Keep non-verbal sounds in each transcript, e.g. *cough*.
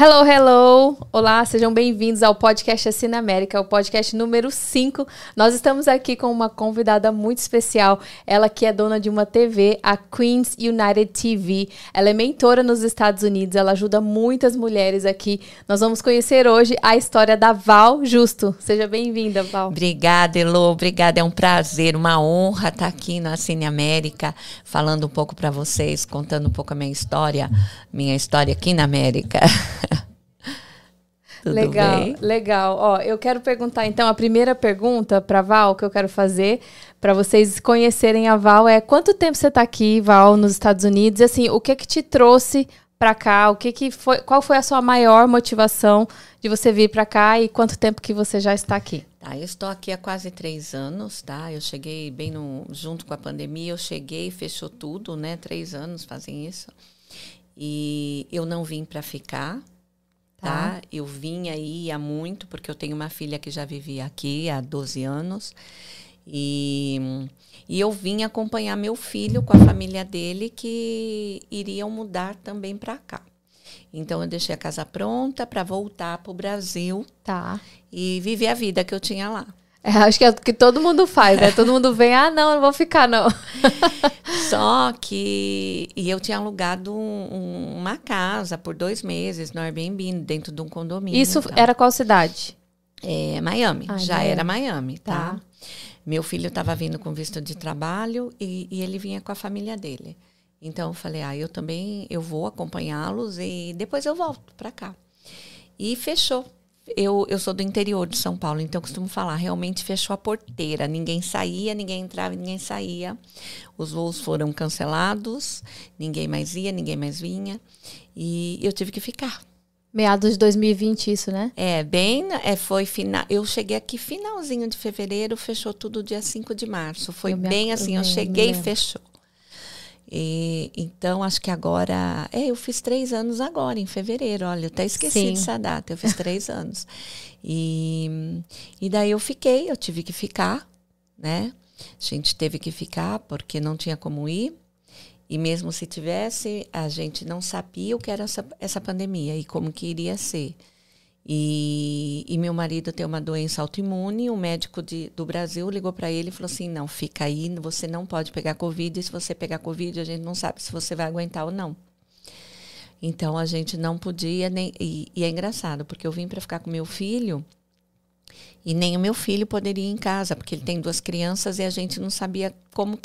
Hello, hello! Olá, sejam bem-vindos ao podcast Assina América, o podcast número 5. Nós estamos aqui com uma convidada muito especial, ela que é dona de uma TV, a Queens United TV. Ela é mentora nos Estados Unidos, ela ajuda muitas mulheres aqui. Nós vamos conhecer hoje a história da Val Justo. Seja bem-vinda, Val. Obrigada, Elo, obrigada. É um prazer, uma honra estar aqui na Cine América, falando um pouco para vocês, contando um pouco a minha história, minha história aqui na América. *laughs* Tudo legal, bem? legal. Ó, eu quero perguntar então a primeira pergunta para Val que eu quero fazer para vocês conhecerem a Val é quanto tempo você está aqui, Val, nos Estados Unidos? E assim, o que que te trouxe para cá? O que que foi? Qual foi a sua maior motivação de você vir para cá e quanto tempo que você já está aqui? Tá, eu estou aqui há quase três anos, tá? Eu cheguei bem no, junto com a pandemia, eu cheguei, fechou tudo, né? Três anos fazem isso. E eu não vim para ficar, tá? tá? Eu vinha e ia muito, porque eu tenho uma filha que já vivia aqui há 12 anos. E, e eu vim acompanhar meu filho com a família dele, que iriam mudar também para cá. Então eu deixei a casa pronta para voltar para o Brasil tá. e viver a vida que eu tinha lá. É, acho que é o que todo mundo faz, né? todo mundo vem, ah, não, não vou ficar, não. *laughs* Só que. E eu tinha alugado um, uma casa por dois meses no Airbnb, dentro de um condomínio. Isso tá? era qual cidade? É, Miami. Ah, já Miami. era Miami, tá? tá. Meu filho estava vindo com visto de trabalho e, e ele vinha com a família dele. Então eu falei, ah, eu também eu vou acompanhá-los e depois eu volto para cá. E fechou eu, eu sou do interior de São Paulo, então costumo falar, realmente fechou a porteira. Ninguém saía, ninguém entrava, ninguém saía. Os voos foram cancelados, ninguém mais ia, ninguém mais vinha. E eu tive que ficar. Meados de 2020, isso, né? É, bem, é, foi final. Eu cheguei aqui finalzinho de fevereiro, fechou tudo dia 5 de março. Foi bem assim, eu, eu cheguei e fechou. E, então, acho que agora. É, eu fiz três anos agora, em fevereiro. Olha, eu até esqueci Sim. dessa data. Eu fiz três *laughs* anos. E, e daí eu fiquei, eu tive que ficar, né? A gente teve que ficar porque não tinha como ir. E mesmo se tivesse, a gente não sabia o que era essa, essa pandemia e como que iria ser. E, e, meu marido tem uma doença autoimune. O médico de, do Brasil ligou para ele e falou assim: não, fica aí, você não pode pegar Covid. E se você pegar Covid, a gente não sabe se você vai aguentar ou não. Então a gente não podia nem. E, e é engraçado, porque eu vim para ficar com meu filho e nem o meu filho poderia ir em casa, porque ele tem duas crianças e a gente não sabia como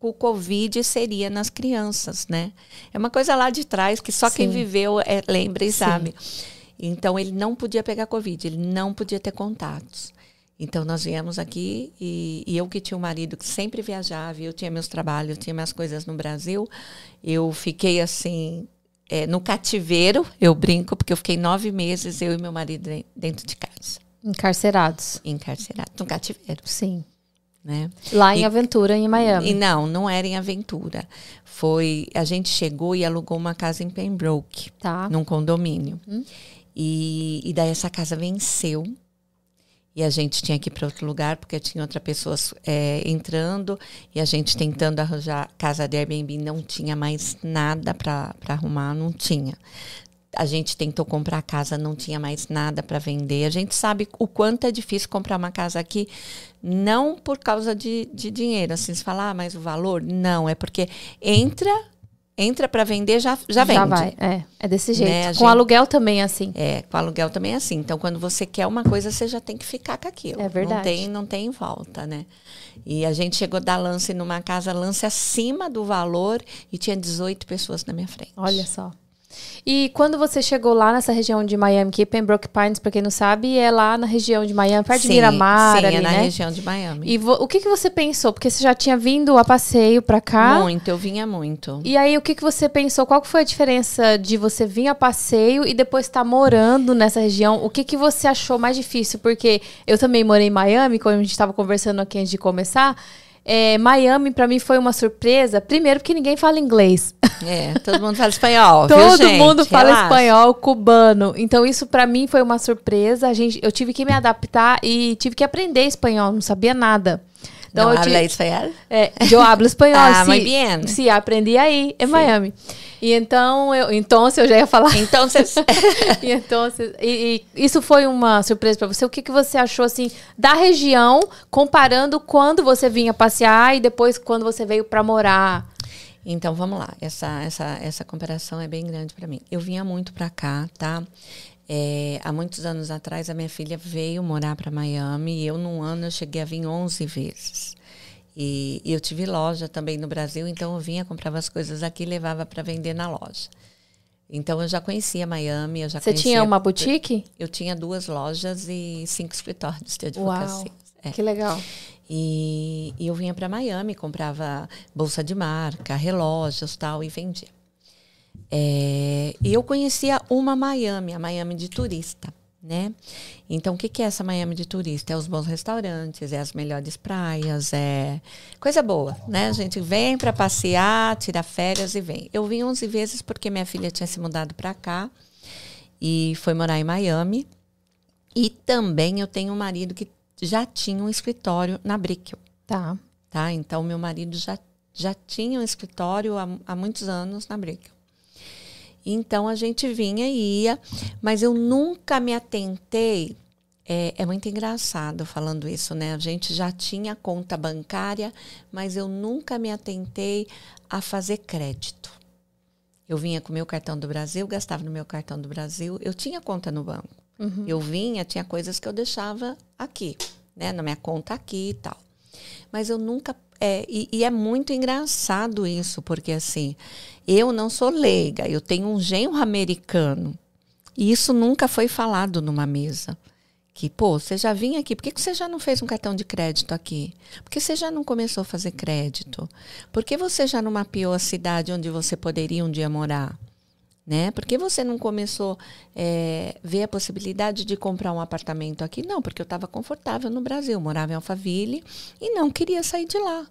o Covid seria nas crianças, né? É uma coisa lá de trás que só Sim. quem viveu é, lembra e Sim. sabe. Então ele não podia pegar Covid, ele não podia ter contatos. Então nós viemos aqui e, e, eu que tinha um marido que sempre viajava, eu tinha meus trabalhos, eu tinha minhas coisas no Brasil, eu fiquei assim é, no cativeiro, eu brinco, porque eu fiquei nove meses, eu e meu marido dentro de casa. Encarcerados. Encarcerados, no cativeiro. Sim. Né? Lá em e, Aventura, em Miami. E não, não era em Aventura. Foi, a gente chegou e alugou uma casa em Pembroke, tá. num condomínio. Hum. E, e daí essa casa venceu. E a gente tinha que ir para outro lugar, porque tinha outras pessoas é, entrando. E a gente tentando arranjar casa de Airbnb, não tinha mais nada para arrumar, não tinha. A gente tentou comprar casa, não tinha mais nada para vender. A gente sabe o quanto é difícil comprar uma casa aqui, não por causa de, de dinheiro. Assim, se falar, ah, mas o valor? Não, é porque entra entra para vender, já, já vende. Já vai, é. É desse jeito. Né? Com gente, aluguel também é assim. É, com aluguel também é assim. Então, quando você quer uma coisa, você já tem que ficar com aquilo. É verdade. Não tem, não tem volta, né? E a gente chegou a dar lance numa casa, lance acima do valor, e tinha 18 pessoas na minha frente. Olha só. E quando você chegou lá nessa região de Miami, que Pembroke Pines, para quem não sabe, é lá na região de Miami, perto sim, de Miramar, sim, ali, é na né? região de Miami. E o que, que você pensou? Porque você já tinha vindo a passeio para cá? Muito, eu vinha muito. E aí, o que, que você pensou? Qual foi a diferença de você vir a passeio e depois estar tá morando nessa região? O que, que você achou mais difícil? Porque eu também morei em Miami, como a gente estava conversando aqui antes de começar. É, Miami para mim foi uma surpresa. Primeiro porque ninguém fala inglês. É, todo mundo fala espanhol. *laughs* todo viu, mundo fala Relaxa. espanhol, cubano. Então isso para mim foi uma surpresa. A gente, eu tive que me adaptar e tive que aprender espanhol. Não sabia nada. Então, não habla te, espanhol? É, eu hablo espanhol. *laughs* ah, muy bien. Sim, aprendi aí, em. Miami. E então, eu, então eu já ia falar. Então, e, *laughs* então e, e, isso foi uma surpresa para você. O que, que você achou assim da região, comparando quando você vinha passear e depois quando você veio para morar? Então vamos lá, essa essa essa comparação é bem grande para mim. Eu vinha muito para cá, tá? É, há muitos anos atrás a minha filha veio morar para Miami e eu num ano eu cheguei a vir 11 vezes. E, e, eu tive loja também no Brasil, então eu vinha, comprava as coisas aqui e levava para vender na loja. Então eu já conhecia Miami, eu já Você tinha uma boutique? Eu, eu, tinha duas lojas e cinco escritórios de advocacia. Uau, é. Que legal. E, e eu vinha para Miami, comprava bolsa de marca, relógios tal e vendia. É, e eu conhecia uma Miami, a Miami de turista né? Então, o que, que é essa Miami de turista? É os bons restaurantes, é as melhores praias, é coisa boa, né? A gente vem para passear, tira férias e vem. Eu vim 11 vezes porque minha filha tinha se mudado para cá e foi morar em Miami. E também eu tenho um marido que já tinha um escritório na Brickell. Tá. Tá? Então, meu marido já, já tinha um escritório há, há muitos anos na Brickell. Então a gente vinha e ia, mas eu nunca me atentei. É, é, muito engraçado falando isso, né? A gente já tinha conta bancária, mas eu nunca me atentei a fazer crédito. Eu vinha com meu cartão do Brasil, gastava no meu cartão do Brasil, eu tinha conta no banco. Uhum. Eu vinha, tinha coisas que eu deixava aqui, né? Na minha conta aqui e tal. Mas eu nunca é, e, e, é muito engraçado isso, porque assim, eu não sou leiga, eu tenho um genro americano. E isso nunca foi falado numa mesa. Que, pô, você já vinha aqui, por que, que você já não fez um cartão de crédito aqui? Por que você já não começou a fazer crédito? Por que você já não mapeou a cidade onde você poderia um dia morar? Né? Por que você não começou a é, ver a possibilidade de comprar um apartamento aqui? Não, porque eu estava confortável no Brasil, morava em Alphaville e não queria sair de lá.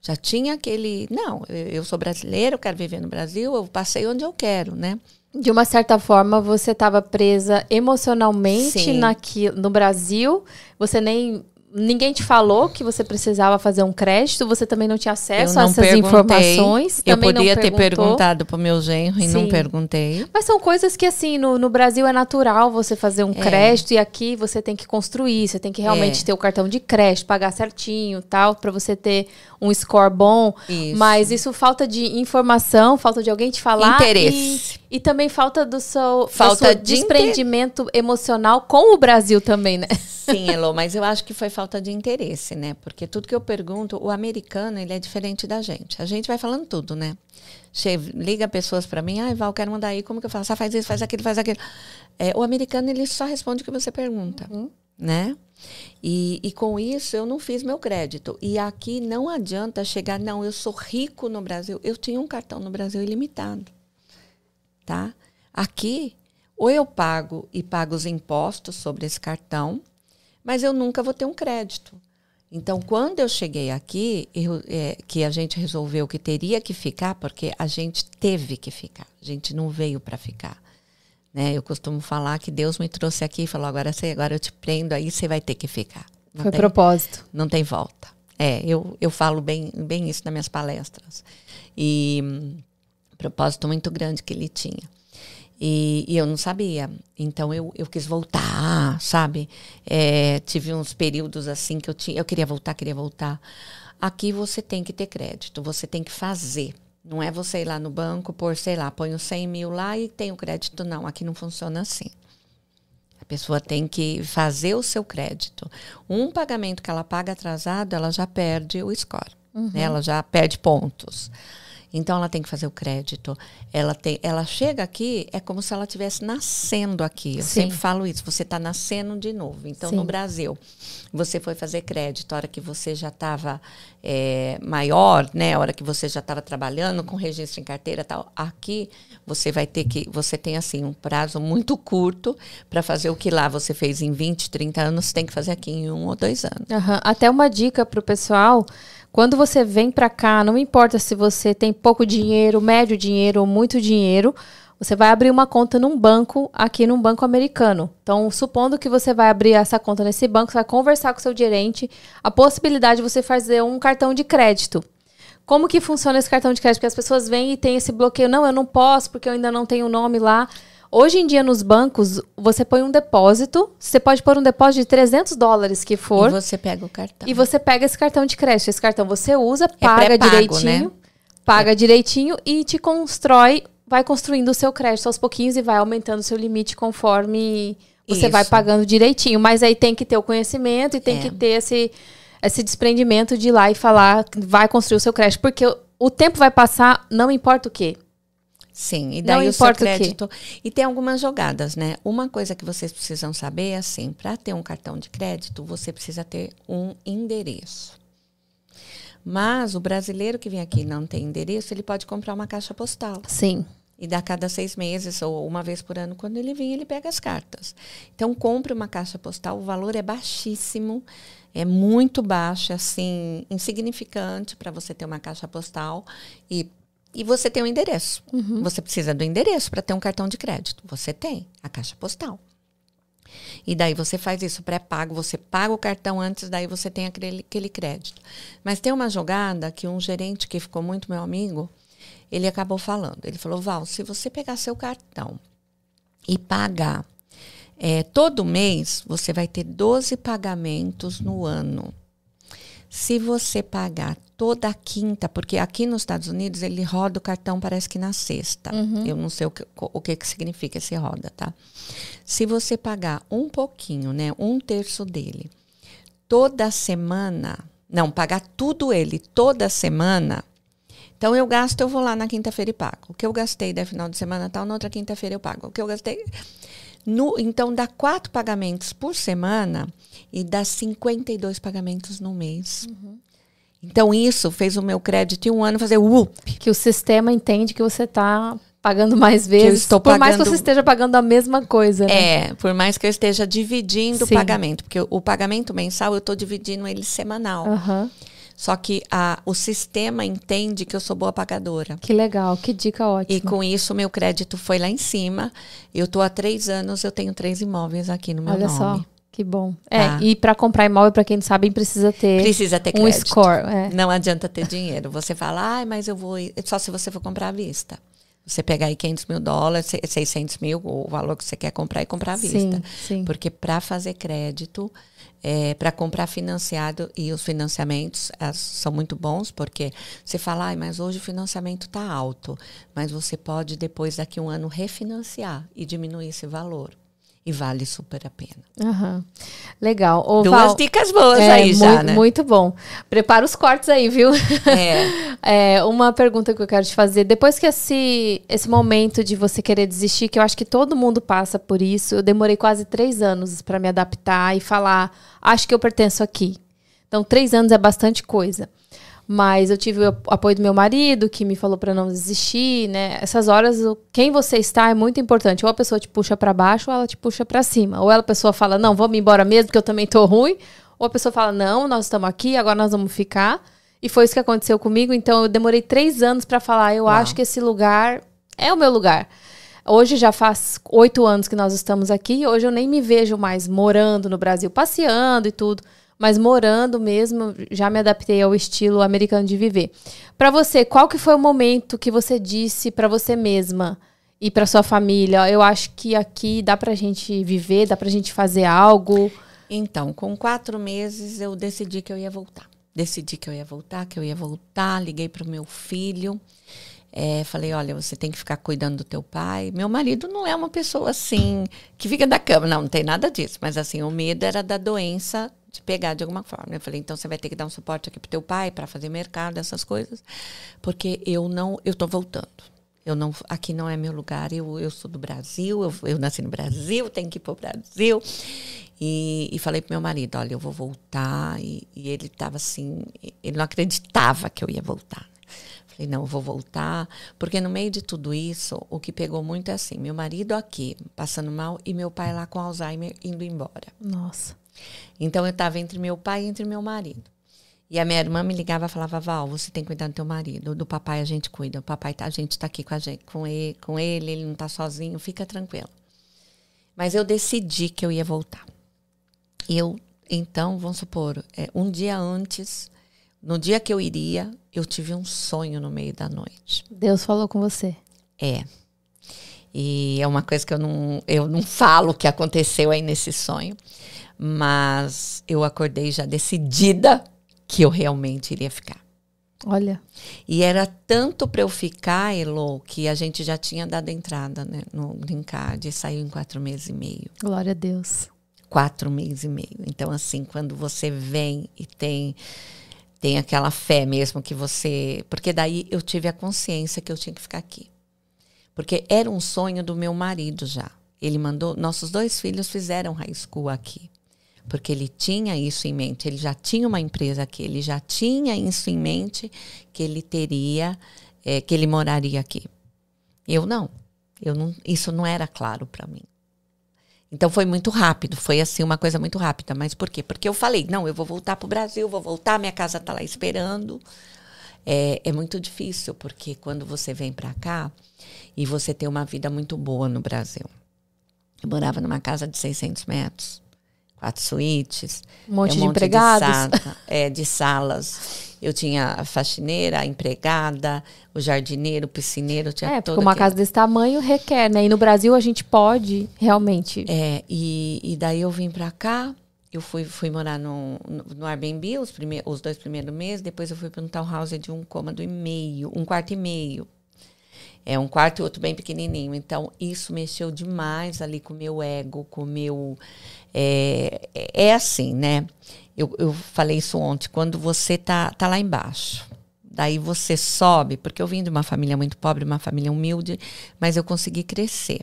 Já tinha aquele, não, eu sou brasileiro, eu quero viver no Brasil, eu passei onde eu quero, né? De uma certa forma, você estava presa emocionalmente naqui, no Brasil. Você nem ninguém te falou que você precisava fazer um crédito, você também não tinha acesso não a essas informações. Eu podia ter perguntado para o meu genro e Sim. não perguntei. Mas são coisas que, assim, no, no Brasil é natural você fazer um é. crédito e aqui você tem que construir, você tem que realmente é. ter o cartão de crédito, pagar certinho tal, para você ter um score bom. Isso. Mas isso falta de informação, falta de alguém te falar. Interesse. E, e também falta do seu, falta de desprendimento inter... emocional com o Brasil também, né? Sim, Elo, mas eu acho que foi falta de interesse, né? Porque tudo que eu pergunto, o americano, ele é diferente da gente. A gente vai falando tudo, né? Che liga pessoas para mim, ai, ah, Val, quero mandar aí, como que eu faço? Ah, faz isso, faz aquilo, faz aquilo. É, o americano, ele só responde o que você pergunta, uhum. né? E, e com isso, eu não fiz meu crédito. E aqui não adianta chegar, não, eu sou rico no Brasil. Eu tinha um cartão no Brasil ilimitado, tá? Aqui, ou eu pago e pago os impostos sobre esse cartão, mas eu nunca vou ter um crédito. Então, quando eu cheguei aqui, eu, é, que a gente resolveu que teria que ficar, porque a gente teve que ficar, a gente não veio para ficar. Né? Eu costumo falar que Deus me trouxe aqui e falou: agora, você, agora eu te prendo, aí você vai ter que ficar. Não Foi tem, propósito. Não tem volta. É, eu, eu falo bem, bem isso nas minhas palestras. E um propósito muito grande que ele tinha. E, e, eu não sabia. Então eu, eu quis voltar, sabe? É, tive uns períodos assim que eu tinha. Eu queria voltar, queria voltar. Aqui você tem que ter crédito, você tem que fazer. Não é você ir lá no banco, por, sei lá, põe os 100 mil lá e tem o crédito. Não, aqui não funciona assim. A pessoa tem que fazer o seu crédito. Um pagamento que ela paga atrasado, ela já perde o score. Uhum. Né? Ela já perde pontos. Então ela tem que fazer o crédito. Ela tem, ela chega aqui é como se ela estivesse nascendo aqui. Eu Sim. sempre falo isso. Você está nascendo de novo. Então Sim. no Brasil você foi fazer crédito a hora que você já estava é, maior, né? A hora que você já estava trabalhando com registro em carteira, tal. Aqui você vai ter que, você tem assim um prazo muito curto para fazer o que lá você fez em 20, 30 anos, você tem que fazer aqui em um ou dois anos. Uhum. Até uma dica para o pessoal quando você vem para cá, não importa se você tem pouco dinheiro, médio dinheiro ou muito dinheiro, Você vai abrir uma conta num banco, aqui num banco americano. Então, supondo que você vai abrir essa conta nesse banco, você vai conversar com o seu gerente, a possibilidade de você fazer um cartão de crédito. Como que funciona esse cartão de crédito? Porque as pessoas vêm e tem esse bloqueio. Não, eu não posso porque eu ainda não tenho o nome lá. Hoje em dia, nos bancos, você põe um depósito. Você pode pôr um depósito de 300 dólares que for. E você pega o cartão. E você pega esse cartão de crédito. Esse cartão você usa, é paga direitinho. Né? Paga é. direitinho e te constrói, vai construindo o seu crédito aos pouquinhos e vai aumentando o seu limite conforme você Isso. vai pagando direitinho. Mas aí tem que ter o conhecimento e tem é. que ter esse esse desprendimento de ir lá e falar, vai construir o seu crédito. Porque o, o tempo vai passar, não importa o quê. Sim, e daí não o importa seu crédito. O e tem algumas jogadas, né? Uma coisa que vocês precisam saber é assim: para ter um cartão de crédito, você precisa ter um endereço. Mas o brasileiro que vem aqui e não tem endereço, ele pode comprar uma caixa postal. Sim. E dá cada seis meses ou uma vez por ano, quando ele vem, ele pega as cartas. Então, compre uma caixa postal, o valor é baixíssimo é muito baixa, assim, insignificante para você ter uma caixa postal e, e você tem um endereço. Uhum. Você precisa do endereço para ter um cartão de crédito. Você tem a caixa postal. E daí você faz isso pré-pago, você paga o cartão antes, daí você tem aquele, aquele crédito. Mas tem uma jogada que um gerente que ficou muito meu amigo, ele acabou falando. Ele falou, Val, se você pegar seu cartão e pagar é, todo mês você vai ter 12 pagamentos no ano. Se você pagar toda a quinta, porque aqui nos Estados Unidos ele roda o cartão parece que na sexta. Uhum. Eu não sei o que, o que, que significa esse roda, tá? Se você pagar um pouquinho, né, um terço dele, toda semana, não, pagar tudo ele toda semana, então eu gasto, eu vou lá na quinta-feira e pago. O que eu gastei da final de semana tal, na outra quinta-feira eu pago. O que eu gastei. No, então, dá quatro pagamentos por semana e dá 52 pagamentos no mês. Uhum. Então, isso fez o meu crédito em um ano fazer whoop. Que o sistema entende que você está pagando mais vezes. por pagando... mais que você esteja pagando a mesma coisa. Né? É, por mais que eu esteja dividindo Sim. o pagamento. Porque o pagamento mensal eu estou dividindo ele semanal. Uhum. Só que a, o sistema entende que eu sou boa pagadora. Que legal, que dica ótima. E com isso, meu crédito foi lá em cima. Eu estou há três anos, eu tenho três imóveis aqui no meu Olha nome. Olha só. Que bom. É, tá. e para comprar imóvel, para quem não sabe, precisa ter precisa ter um score. É. Não adianta ter dinheiro. Você fala, ah, mas eu vou. Só se você for comprar à vista. Você pegar aí 500 mil dólares, 600 mil, o valor que você quer comprar e comprar à vista. Sim, sim. Porque para fazer crédito, é, para comprar financiado e os financiamentos as, são muito bons porque você fala, ah, mas hoje o financiamento está alto, mas você pode depois daqui um ano refinanciar e diminuir esse valor e vale super a pena. Uhum. Legal. Ô, Duas Val, dicas boas é, aí já, muito, né? Muito bom. Prepara os cortes aí, viu? É. *laughs* é. Uma pergunta que eu quero te fazer. Depois que esse, esse momento de você querer desistir, que eu acho que todo mundo passa por isso, eu demorei quase três anos para me adaptar e falar, acho que eu pertenço aqui. Então, três anos é bastante coisa. Mas eu tive o apoio do meu marido, que me falou para não desistir, né? Essas horas, quem você está é muito importante. Ou a pessoa te puxa para baixo, ou ela te puxa para cima. Ou ela, a pessoa fala, não, vamos embora mesmo, porque eu também tô ruim. Ou a pessoa fala, não, nós estamos aqui, agora nós vamos ficar. E foi isso que aconteceu comigo. Então, eu demorei três anos para falar, eu Uau. acho que esse lugar é o meu lugar. Hoje já faz oito anos que nós estamos aqui. Hoje eu nem me vejo mais morando no Brasil, passeando e tudo mas morando mesmo, já me adaptei ao estilo americano de viver. Para você, qual que foi o momento que você disse para você mesma e para sua família, eu acho que aqui dá pra gente viver, dá pra gente fazer algo? Então, com quatro meses eu decidi que eu ia voltar. Decidi que eu ia voltar, que eu ia voltar, liguei pro meu filho. É, falei, olha, você tem que ficar cuidando do teu pai. Meu marido não é uma pessoa assim que fica da cama, não, não tem nada disso. Mas assim, o medo era da doença te pegar de alguma forma. Eu falei, então você vai ter que dar um suporte aqui pro teu pai para fazer mercado, essas coisas, porque eu não, eu tô voltando. Eu não, aqui não é meu lugar. Eu, eu sou do Brasil, eu, eu nasci no Brasil, tenho que ir pro Brasil. E, e falei pro meu marido, olha, eu vou voltar. E, e ele estava assim, ele não acreditava que eu ia voltar. Falei, não, vou voltar. Porque no meio de tudo isso, o que pegou muito é assim: meu marido aqui, passando mal, e meu pai lá com Alzheimer indo embora. Nossa. Então eu estava entre meu pai e entre meu marido. E a minha irmã me ligava e falava, Val, você tem que cuidar do teu marido. Do papai a gente cuida. O papai, tá, a gente tá aqui com, a gente, com, ele, com ele, ele não tá sozinho, fica tranquilo. Mas eu decidi que eu ia voltar. Eu, então, vamos supor, é, um dia antes, no dia que eu iria, eu tive um sonho no meio da noite. Deus falou com você. É. E é uma coisa que eu não, eu não falo o que aconteceu aí nesse sonho, mas eu acordei já decidida que eu realmente iria ficar. Olha. E era tanto para eu ficar, Elo, que a gente já tinha dado entrada né, no Green Card e saiu em quatro meses e meio. Glória a Deus. Quatro meses e meio. Então, assim, quando você vem e tem tem aquela fé mesmo que você. Porque daí eu tive a consciência que eu tinha que ficar aqui. Porque era um sonho do meu marido já. Ele mandou. Nossos dois filhos fizeram high school aqui. Porque ele tinha isso em mente. Ele já tinha uma empresa aqui. Ele já tinha isso em mente que ele teria. É, que ele moraria aqui. Eu não. Eu não isso não era claro para mim. Então foi muito rápido, foi assim uma coisa muito rápida. Mas por quê? Porque eu falei, não, eu vou voltar para o Brasil, vou voltar, minha casa está lá esperando. É, é muito difícil, porque quando você vem para cá, e você ter uma vida muito boa no Brasil. Eu morava numa casa de 600 metros, quatro suítes, um monte, um de monte empregados, de, sala, é, de salas. Eu tinha a faxineira, a empregada, o jardineiro, o piscineiro, tinha é, porque uma aquele... casa desse tamanho requer, né? E no Brasil a gente pode realmente. É, e, e daí eu vim para cá, eu fui, fui morar no, no, Airbnb os, prime, os dois primeiros meses, depois eu fui para um townhouse de um cômodo e meio, um quarto e meio. É um quarto e outro bem pequenininho. Então, isso mexeu demais ali com o meu ego, com o meu. É, é assim, né? Eu, eu falei isso ontem. Quando você tá, tá lá embaixo, daí você sobe, porque eu vim de uma família muito pobre, uma família humilde, mas eu consegui crescer.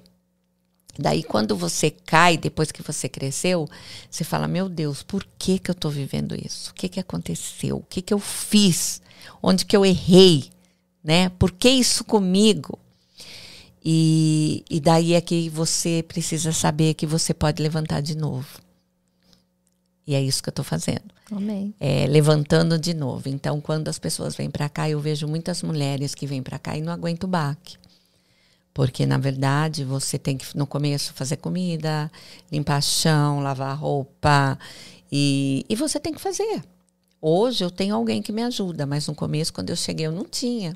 Daí, quando você cai, depois que você cresceu, você fala: Meu Deus, por que, que eu estou vivendo isso? O que, que aconteceu? O que, que eu fiz? Onde que eu errei? né? Por que isso comigo? E, e daí é que você precisa saber que você pode levantar de novo. E é isso que eu estou fazendo. Amém. É, levantando de novo. Então, quando as pessoas vêm para cá, eu vejo muitas mulheres que vêm para cá e não aguentam o baque. Porque, na verdade, você tem que, no começo, fazer comida, limpar chão, lavar roupa. E, e você tem que fazer. Hoje eu tenho alguém que me ajuda, mas no começo, quando eu cheguei, eu não tinha.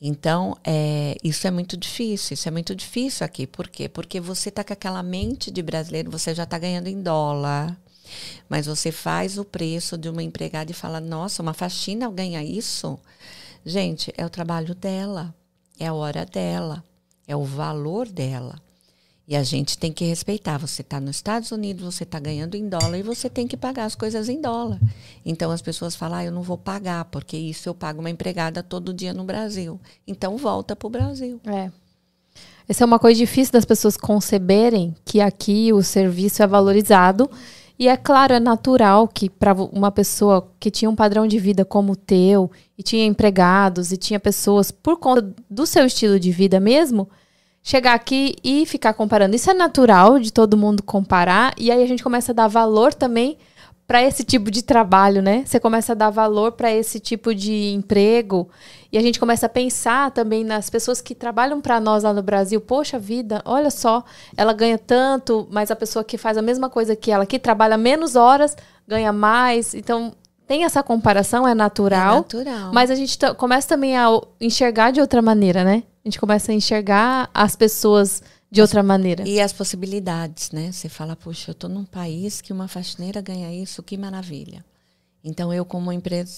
Então, é, isso é muito difícil, isso é muito difícil aqui. Por quê? Porque você está com aquela mente de brasileiro, você já está ganhando em dólar. Mas você faz o preço de uma empregada e fala, nossa, uma faxina ganha isso? Gente, é o trabalho dela, é a hora dela, é o valor dela. E a gente tem que respeitar. Você está nos Estados Unidos, você está ganhando em dólar e você tem que pagar as coisas em dólar. Então as pessoas falam, ah, eu não vou pagar, porque isso eu pago uma empregada todo dia no Brasil. Então volta para o Brasil. É. Essa é uma coisa difícil das pessoas conceberem que aqui o serviço é valorizado. E é claro, é natural que para uma pessoa que tinha um padrão de vida como o teu, e tinha empregados, e tinha pessoas por conta do seu estilo de vida mesmo, chegar aqui e ficar comparando. Isso é natural de todo mundo comparar, e aí a gente começa a dar valor também para esse tipo de trabalho, né? Você começa a dar valor para esse tipo de emprego e a gente começa a pensar também nas pessoas que trabalham para nós lá no Brasil. Poxa vida, olha só, ela ganha tanto, mas a pessoa que faz a mesma coisa que ela, que trabalha menos horas, ganha mais. Então, tem essa comparação, é natural. É natural. Mas a gente começa também a enxergar de outra maneira, né? A gente começa a enxergar as pessoas de outra maneira. E as possibilidades, né? Você fala, puxa, eu estou num país que uma faxineira ganha isso, que maravilha. Então eu como empresa,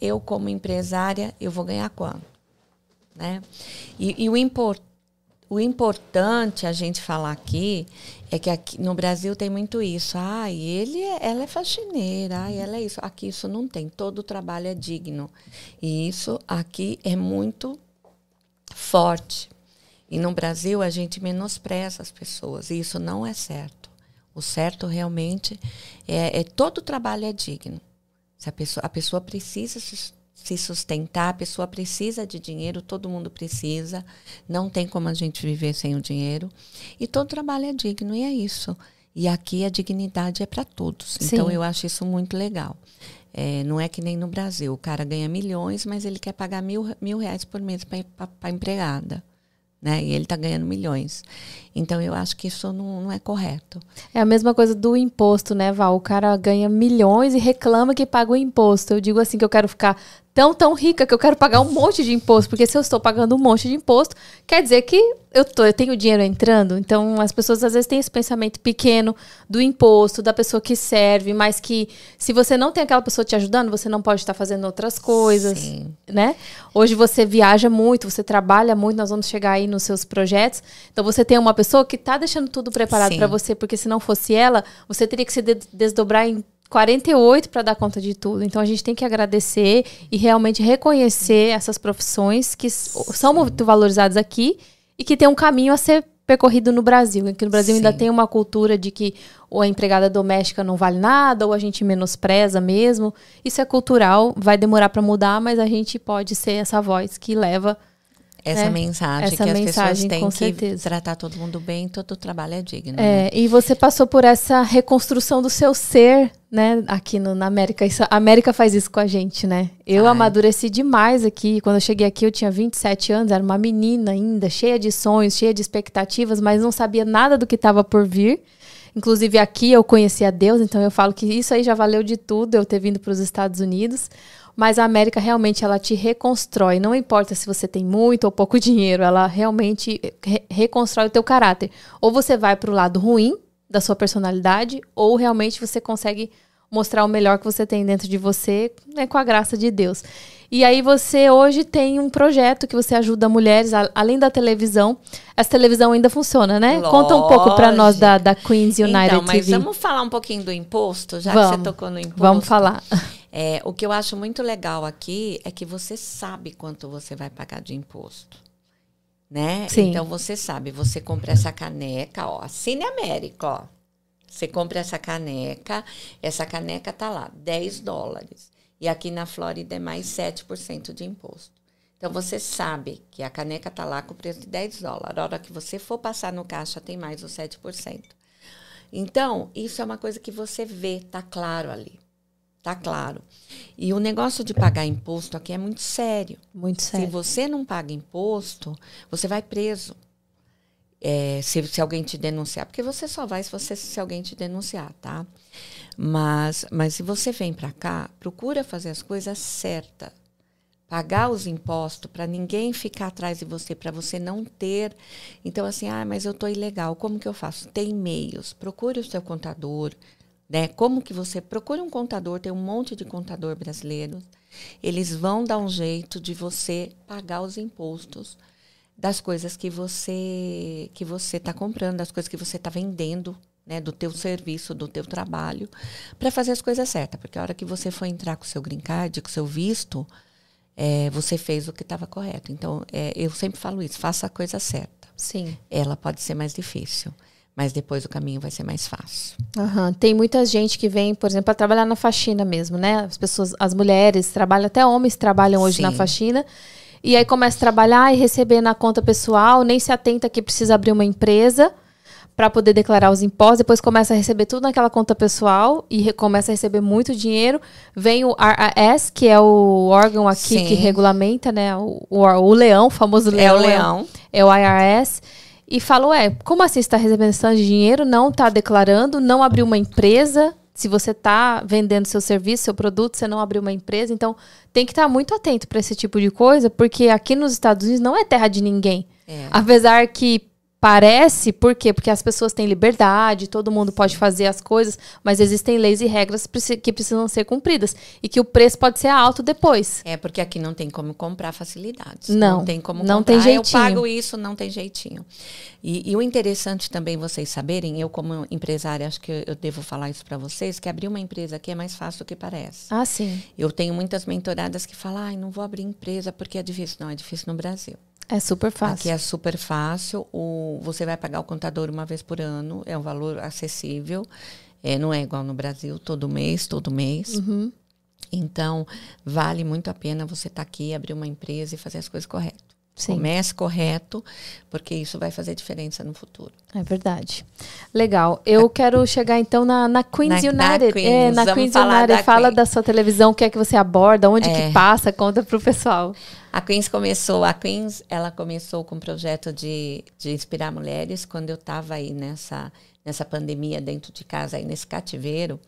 eu como empresária, eu vou ganhar quanto, né? E, e o, import, o importante a gente falar aqui é que aqui no Brasil tem muito isso. Ah, ele é, ela é faxineira, ah, ela é isso. Aqui isso não tem. Todo trabalho é digno. E isso aqui é muito forte. E no Brasil a gente menospreza as pessoas, e isso não é certo. O certo realmente é, é todo trabalho é digno. Se a pessoa, a pessoa precisa se sustentar, a pessoa precisa de dinheiro, todo mundo precisa, não tem como a gente viver sem o dinheiro. E todo trabalho é digno, e é isso. E aqui a dignidade é para todos. Sim. Então eu acho isso muito legal. É, não é que nem no Brasil. O cara ganha milhões, mas ele quer pagar mil, mil reais por mês para a empregada. Né? E ele está ganhando milhões. Então eu acho que isso não, não, é correto. É a mesma coisa do imposto, né, Val? O cara ganha milhões e reclama que paga o imposto. Eu digo assim que eu quero ficar tão, tão rica que eu quero pagar um monte de imposto, porque se eu estou pagando um monte de imposto, quer dizer que eu, tô, eu tenho dinheiro entrando. Então, as pessoas às vezes têm esse pensamento pequeno do imposto, da pessoa que serve, mas que se você não tem aquela pessoa te ajudando, você não pode estar fazendo outras coisas, Sim. né? Hoje você viaja muito, você trabalha muito, nós vamos chegar aí nos seus projetos. Então, você tem uma pessoa que está deixando tudo preparado para você, porque se não fosse ela, você teria que se desdobrar em 48 para dar conta de tudo. Então a gente tem que agradecer e realmente reconhecer essas profissões que são muito valorizadas aqui e que tem um caminho a ser percorrido no Brasil. Aqui no Brasil Sim. ainda tem uma cultura de que ou a empregada doméstica não vale nada, ou a gente menospreza mesmo. Isso é cultural, vai demorar para mudar, mas a gente pode ser essa voz que leva essa né? mensagem essa que mensagem, as pessoas têm que certeza. tratar todo mundo bem, todo trabalho é digno. É, né? E você passou por essa reconstrução do seu ser, né, aqui no, na América. Isso, a América faz isso com a gente, né? Eu Ai. amadureci demais aqui. Quando eu cheguei aqui, eu tinha 27 anos, era uma menina ainda, cheia de sonhos, cheia de expectativas, mas não sabia nada do que estava por vir. Inclusive aqui eu conheci a Deus, então eu falo que isso aí já valeu de tudo, eu ter vindo para os Estados Unidos. Mas a América realmente ela te reconstrói. Não importa se você tem muito ou pouco *laughs* dinheiro, ela realmente re reconstrói o teu caráter. Ou você vai para o lado ruim da sua personalidade, ou realmente você consegue mostrar o melhor que você tem dentro de você, né, com a graça de Deus. E aí você hoje tem um projeto que você ajuda mulheres, a, além da televisão. Essa televisão ainda funciona, né? Lógico. Conta um pouco para nós da, da Queens United então, mas TV. vamos falar um pouquinho do imposto, já vamos, que você tocou no imposto. Vamos falar. *laughs* É, o que eu acho muito legal aqui é que você sabe quanto você vai pagar de imposto. Né? Sim. Então você sabe, você compra essa caneca, ó, Cine América, ó. Você compra essa caneca, essa caneca tá lá, 10 dólares. E aqui na Flórida é mais 7% de imposto. Então você sabe que a caneca tá lá com o preço de 10 dólares. A hora que você for passar no caixa, tem mais os 7%. Então, isso é uma coisa que você vê, tá claro ali. Tá claro. E o negócio de pagar imposto aqui é muito sério. Muito sério. Se você não paga imposto, você vai preso é, se, se alguém te denunciar, porque você só vai se você se alguém te denunciar, tá? Mas, mas se você vem para cá, procura fazer as coisas certas. Pagar os impostos para ninguém ficar atrás de você, para você não ter. Então, assim, ah, mas eu estou ilegal, como que eu faço? Tem meios. Procure o seu contador. Né? Como que você. Procure um contador, tem um monte de contador brasileiro. Eles vão dar um jeito de você pagar os impostos das coisas que você que você está comprando, das coisas que você está vendendo, né, do teu serviço, do teu trabalho, para fazer as coisas certas. Porque a hora que você for entrar com o seu green card, com o seu visto, é, você fez o que estava correto. Então, é, eu sempre falo isso, faça a coisa certa. Sim. Ela pode ser mais difícil, mas depois o caminho vai ser mais fácil. Uhum. Tem muita gente que vem, por exemplo, para trabalhar na faxina mesmo, né? As pessoas, as mulheres trabalham, até homens trabalham hoje Sim. na faxina e aí começa a trabalhar e receber na conta pessoal, nem se atenta que precisa abrir uma empresa para poder declarar os impostos, depois começa a receber tudo naquela conta pessoal e começa a receber muito dinheiro. Vem o RAS, que é o órgão aqui Sim. que regulamenta, né? O, o, o, leão, o famoso leão. É o leão. É o IRS. E falou, é, como assim você está recebendo esse tanto de dinheiro, não está declarando, não abriu uma empresa, se você está vendendo seu serviço, seu produto, você não abriu uma empresa. Então, tem que estar tá muito atento para esse tipo de coisa, porque aqui nos Estados Unidos não é terra de ninguém. É. Apesar que Parece, por quê? Porque as pessoas têm liberdade, todo mundo pode fazer as coisas, mas existem leis e regras que precisam ser cumpridas. E que o preço pode ser alto depois. É, porque aqui não tem como comprar facilidades. Não. Não tem como não comprar. Tem jeitinho. eu pago isso, não tem jeitinho. E, e, o interessante também vocês saberem, eu como empresária, acho que eu devo falar isso para vocês, que abrir uma empresa aqui é mais fácil do que parece. Ah, sim. Eu tenho muitas mentoradas que falam, ai, não vou abrir empresa porque é difícil. Não, é difícil no Brasil. É super fácil. Aqui é super fácil. O, você vai pagar o contador uma vez por ano, é um valor acessível. É, não é igual no Brasil, todo mês, todo mês. Uhum. Então, vale muito a pena você estar tá aqui, abrir uma empresa e fazer as coisas corretas. Sim. Comece correto, porque isso vai fazer diferença no futuro. É verdade. Legal. Eu quero chegar então na, na Queens na, United. Na Queens, é, na Queens United. Da Fala Queen. da sua televisão, o que é que você aborda, onde é. que passa, conta pro pessoal. A Queens começou, a Queens, ela começou com um projeto de, de inspirar mulheres quando eu estava aí nessa, nessa pandemia dentro de casa, aí nesse cativeiro.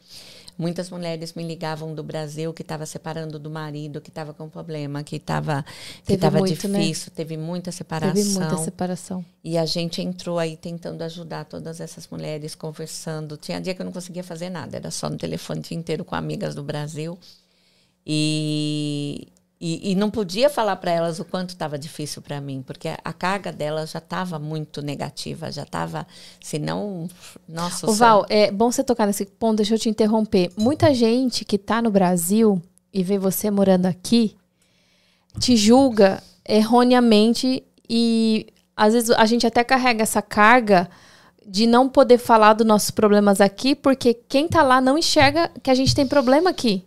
Muitas mulheres me ligavam do Brasil que estava separando do marido, que estava com problema, que estava que tava né? difícil, né? teve muita separação. Teve muita separação. E a gente entrou aí tentando ajudar todas essas mulheres, conversando. Tinha dia que eu não conseguia fazer nada, era só no telefone o dia inteiro com amigas do Brasil. E, e, e, não podia falar para elas o quanto estava difícil para mim, porque a carga delas já estava muito negativa, já estava, se não, nossa. O Val, é bom você tocar nesse ponto, deixa eu te interromper. Muita gente que está no Brasil e vê você morando aqui, te julga erroneamente e às vezes a gente até carrega essa carga de não poder falar dos nossos problemas aqui, porque quem está lá não enxerga que a gente tem problema aqui.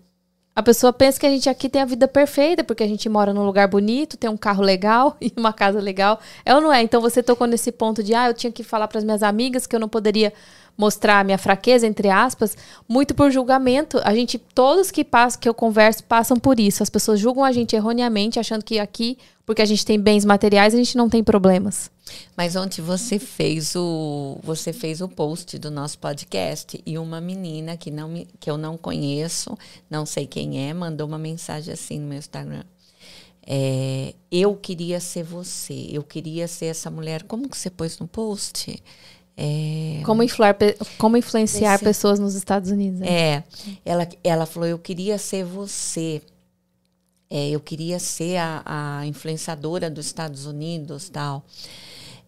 A pessoa pensa que a gente aqui tem a vida perfeita, porque a gente mora num lugar bonito, tem um carro legal *laughs* e uma casa legal. É ou não é? Então você tocou nesse ponto de, ah, eu tinha que falar para as minhas amigas que eu não poderia mostrar a minha fraqueza, entre aspas, muito por julgamento. A gente, todos que passam, que eu converso, passam por isso. As pessoas julgam a gente erroneamente, achando que aqui, porque a gente tem bens materiais, a gente não tem problemas. Mas ontem você fez o você fez o post do nosso podcast e uma menina que não me, que eu não conheço, não sei quem é, mandou uma mensagem assim no meu Instagram. É, eu queria ser você, eu queria ser essa mulher. Como que você pôs no post? É, como, influar, como influenciar Esse, pessoas nos Estados Unidos. Né? É, ela, ela falou, eu queria ser você. É, eu queria ser a, a influenciadora dos Estados Unidos tal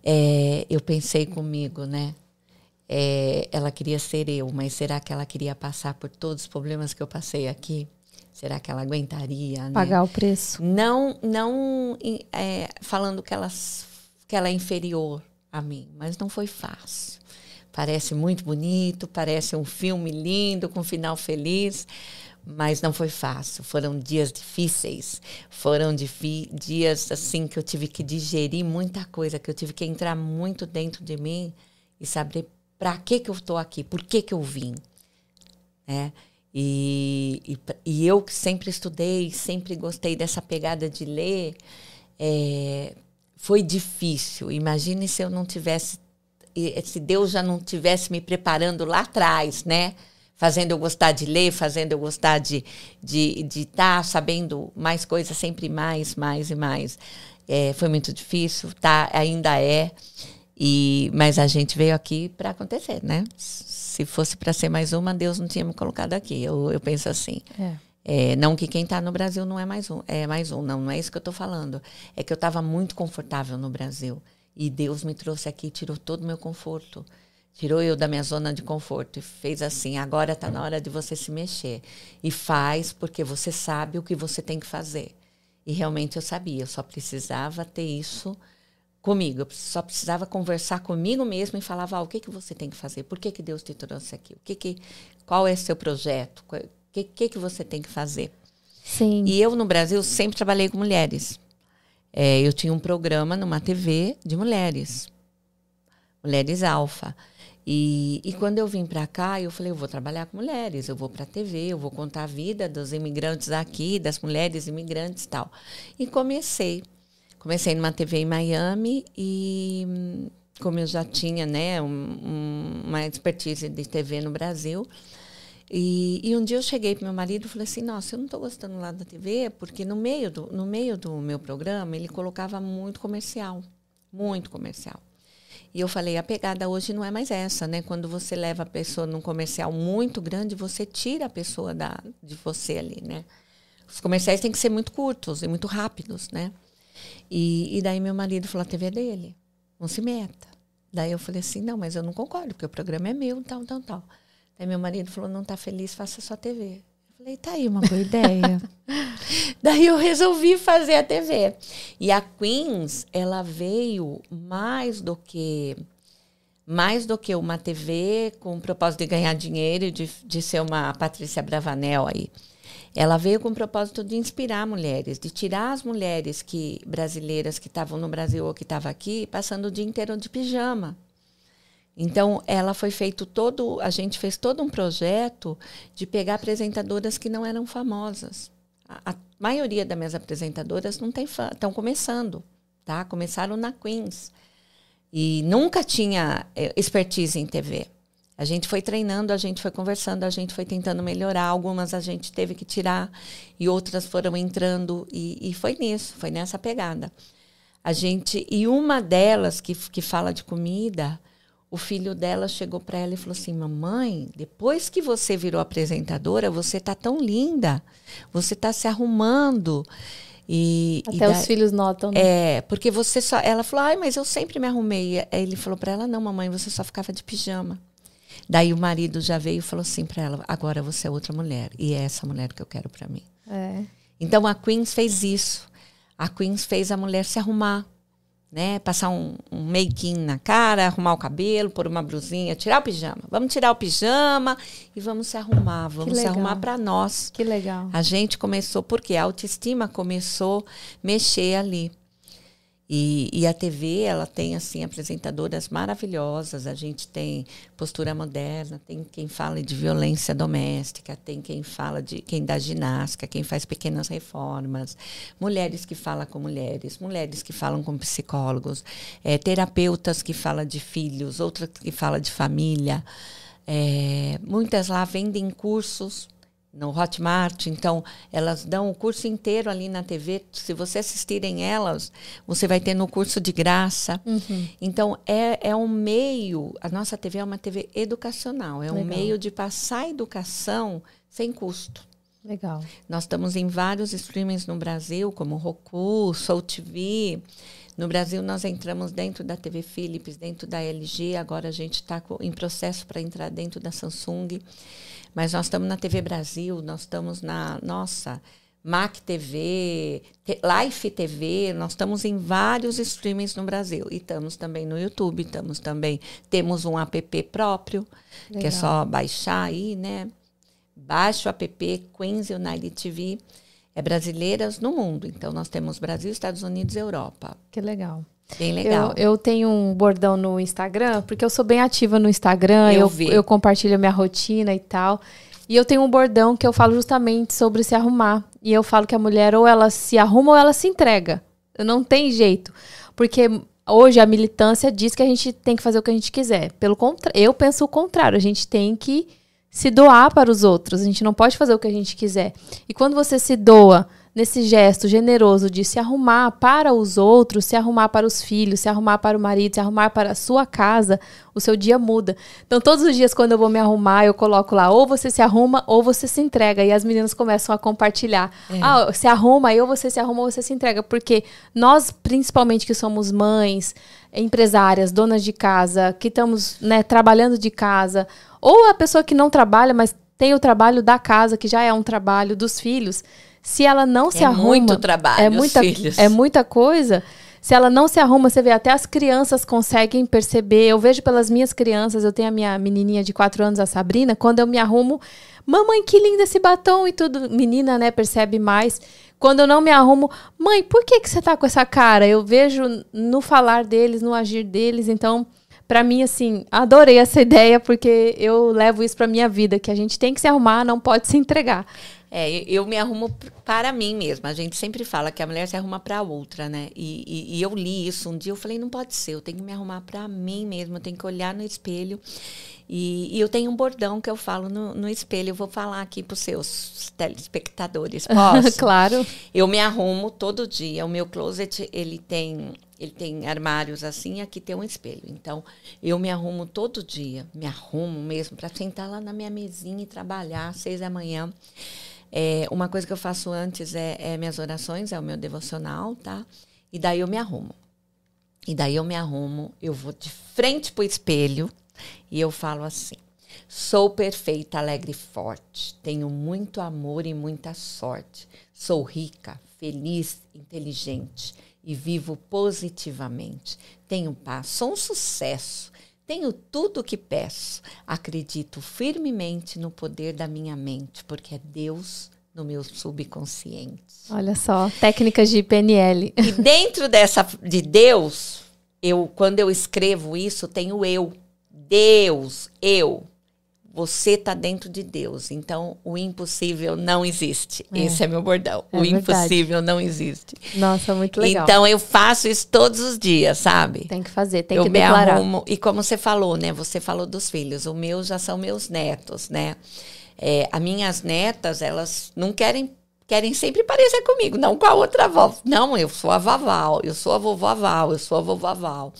é, eu pensei comigo, né? É, ela queria ser eu, mas será que ela queria passar por todos os problemas que eu passei aqui? Será que ela aguentaria? Né? Pagar o preço? Não, não é, falando que ela, que ela é inferior a mim, mas não foi fácil. Parece muito bonito, parece um filme lindo, com um final feliz, mas não foi fácil. Foram dias difíceis, foram dias assim que eu tive que digerir muita coisa, que eu tive que entrar muito dentro de mim e saber para que que eu estou aqui, por que que eu vim, né? E, e, e, eu que sempre estudei, sempre gostei dessa pegada de ler, é, foi difícil. Imagine se eu não tivesse, se Deus já não tivesse me preparando lá atrás, né? fazendo eu gostar de ler, fazendo eu gostar de estar de, de tá sabendo mais coisas, sempre mais, mais e mais. É, foi muito difícil, tá, ainda é. E, mas a gente veio aqui para acontecer, né? Se fosse para ser mais uma, Deus não tinha me colocado aqui. Eu, eu penso assim. É. É, não que quem está no Brasil não é mais um, é mais um, não, não é isso que eu estou falando. É que eu estava muito confortável no Brasil e Deus me trouxe aqui, tirou todo o meu conforto tirou eu da minha zona de conforto e fez assim: agora está na hora de você se mexer. E faz porque você sabe o que você tem que fazer. E realmente eu sabia, eu só precisava ter isso comigo. Eu só precisava conversar comigo mesmo e falava: ah, o que, que você tem que fazer? Por que, que Deus te trouxe aqui? O que que, qual é seu projeto? O que, que, que você tem que fazer? Sim. E eu, no Brasil, sempre trabalhei com mulheres. É, eu tinha um programa numa TV de mulheres. Mulheres Alfa. E, e quando eu vim para cá, eu falei, eu vou trabalhar com mulheres, eu vou para a TV, eu vou contar a vida dos imigrantes aqui, das mulheres imigrantes e tal. E comecei. Comecei numa TV em Miami e como eu já tinha né, um, um, uma expertise de TV no Brasil, e, e, um dia eu cheguei para meu marido e falei assim, nossa, eu não estou gostando lá da TV, porque no meio, do, no meio do meu programa ele colocava muito comercial, muito comercial. E eu falei, a pegada hoje não é mais essa, né? Quando você leva a pessoa num comercial muito grande, você tira a pessoa da, de você ali, né? Os comerciais têm que ser muito curtos e muito rápidos, né? E, e daí meu marido falou, a TV é dele, não se meta. Daí eu falei assim, não, mas eu não concordo, porque o programa é meu, tal, tal, tal. Daí meu marido falou, não está feliz, faça sua TV. Falei, tá aí uma boa ideia. *laughs* Daí eu resolvi fazer a TV. E a Queens, ela veio mais do que mais do que uma TV com o propósito de ganhar dinheiro e de, de ser uma Patrícia Bravanel aí. ela veio com o propósito de inspirar mulheres, de tirar as mulheres que brasileiras que estavam no Brasil ou que estavam aqui, passando o dia inteiro de pijama. Então, ela foi feito todo, a gente fez todo um projeto de pegar apresentadoras que não eram famosas. A, a maioria das minhas apresentadoras não tem fã, estão começando, tá? Começaram na Queens e nunca tinha eh, expertise em TV. A gente foi treinando, a gente foi conversando, a gente foi tentando melhorar. Algumas a gente teve que tirar e outras foram entrando e, e foi nisso, foi nessa pegada. A gente e uma delas que, que fala de comida, o filho dela chegou para ela e falou assim: "Mamãe, depois que você virou apresentadora, você tá tão linda, você tá se arrumando." E, Até e os filhos notam. Né? É, porque você só. Ela falou, ai, mas eu sempre me arrumei. Aí ele falou para ela, não, mamãe, você só ficava de pijama. Daí o marido já veio e falou assim para ela: agora você é outra mulher. E é essa mulher que eu quero para mim. É. Então a Queens fez isso. A Queens fez a mulher se arrumar. Né, passar um, um make-in na cara, arrumar o cabelo, pôr uma brusinha, tirar o pijama. Vamos tirar o pijama e vamos se arrumar. Vamos se arrumar para nós. Que legal. A gente começou, porque a autoestima começou a mexer ali. E, e, a TV, ela tem, assim, apresentadoras maravilhosas. A gente tem postura moderna, tem quem fala de violência doméstica, tem quem fala de quem dá ginástica, quem faz pequenas reformas, mulheres que falam com mulheres, mulheres que falam com psicólogos, é, terapeutas que falam de filhos, outras que falam de família. É, muitas lá vendem cursos no Hotmart, então elas dão o curso inteiro ali na TV. Se você assistirem elas, você vai ter no curso de graça. Uhum. Então é, é um meio, a nossa TV é uma TV educacional, é Legal. um meio de passar educação sem custo. Legal. Nós estamos em vários streamings no Brasil, como Roku, Soul TV. No Brasil, nós entramos dentro da TV Philips, dentro da LG. Agora a gente está em processo para entrar dentro da Samsung. Mas nós estamos na TV Brasil, nós estamos na nossa Mac TV, Life TV, nós estamos em vários streamings no Brasil e estamos também no YouTube, estamos também temos um app próprio Legal. que é só baixar aí, né? Baixa o app Queens United TV é brasileiras no mundo. Então nós temos Brasil, Estados Unidos e Europa. Que legal. Bem legal. Eu, eu, tenho um bordão no Instagram, porque eu sou bem ativa no Instagram, eu, eu, eu compartilho a minha rotina e tal. E eu tenho um bordão que eu falo justamente sobre se arrumar. E eu falo que a mulher ou ela se arruma ou ela se entrega. Não tem jeito. Porque hoje a militância diz que a gente tem que fazer o que a gente quiser. Pelo contrário, eu penso o contrário. A gente tem que se doar para os outros. A gente não pode fazer o que a gente quiser. E quando você se doa nesse gesto generoso de se arrumar para os outros, se arrumar para os filhos, se arrumar para o marido, se arrumar para a sua casa, o seu dia muda. Então, todos os dias, quando eu vou me arrumar, eu coloco lá, ou você se arruma, ou você se entrega. E as meninas começam a compartilhar. É. Ah, se arruma, aí ou você se arruma, ou você se entrega. Porque nós, principalmente que somos mães, empresárias, donas de casa, que estamos né, trabalhando de casa, ou a pessoa que não trabalha, mas tem o trabalho da casa, que já é um trabalho dos filhos se ela não é se arruma. É muito trabalho, é muita, filhos. É muita coisa. Se ela não se arruma, você vê, até as crianças conseguem perceber. Eu vejo pelas minhas crianças, eu tenho a minha menininha de 4 anos, a Sabrina, quando eu me arrumo, mamãe, que lindo esse batom e tudo. Menina, né, percebe mais. Quando eu não me arrumo, mãe, por que, que você tá com essa cara? Eu vejo no falar deles, no agir deles, então para mim, assim, adorei essa ideia, porque eu levo isso pra minha vida, que a gente tem que se arrumar, não pode se entregar. É, eu me arrumo para mim mesma. A gente sempre fala que a mulher se arruma para outra, né? E, e, e, eu li isso um dia, eu falei, não pode ser, eu tenho que me arrumar para mim mesma, eu tenho que olhar no espelho. E, e, eu tenho um bordão que eu falo no, no espelho, eu vou falar aqui para os seus telespectadores, *laughs* posso? claro. Eu me arrumo todo dia, o meu closet, ele tem ele tem armários assim, aqui tem um espelho. Então, eu me arrumo todo dia, me arrumo mesmo para sentar lá na minha mesinha e trabalhar às seis da manhã. É, uma coisa que eu faço antes é, é minhas orações, é o meu devocional, tá? E daí eu me arrumo. E daí eu me arrumo, eu vou de frente pro espelho e eu falo assim: Sou perfeita, alegre e forte. Tenho muito amor e muita sorte. Sou rica, feliz, inteligente e vivo positivamente. Tenho paz, sou um sucesso. Tenho tudo o que peço. Acredito firmemente no poder da minha mente, porque é Deus no meu subconsciente. Olha só, técnicas de PNL. E *laughs* dentro dessa de Deus, eu quando eu escrevo isso, tem o eu. Deus, eu. Você está dentro de Deus. Então, o impossível não existe. É. Esse é meu bordão. É o verdade. impossível não existe. Nossa, muito legal. Então, eu faço isso todos os dias, sabe? Tem que fazer, tem eu que me declarar. Arrumo, e como você falou, né? Você falou dos filhos. O meu já são meus netos, né? É, as minhas netas, elas não querem querem sempre parecer comigo, não com a outra avó. Não, eu sou a Vaval, eu sou a vovó Val, eu sou a vovó Val.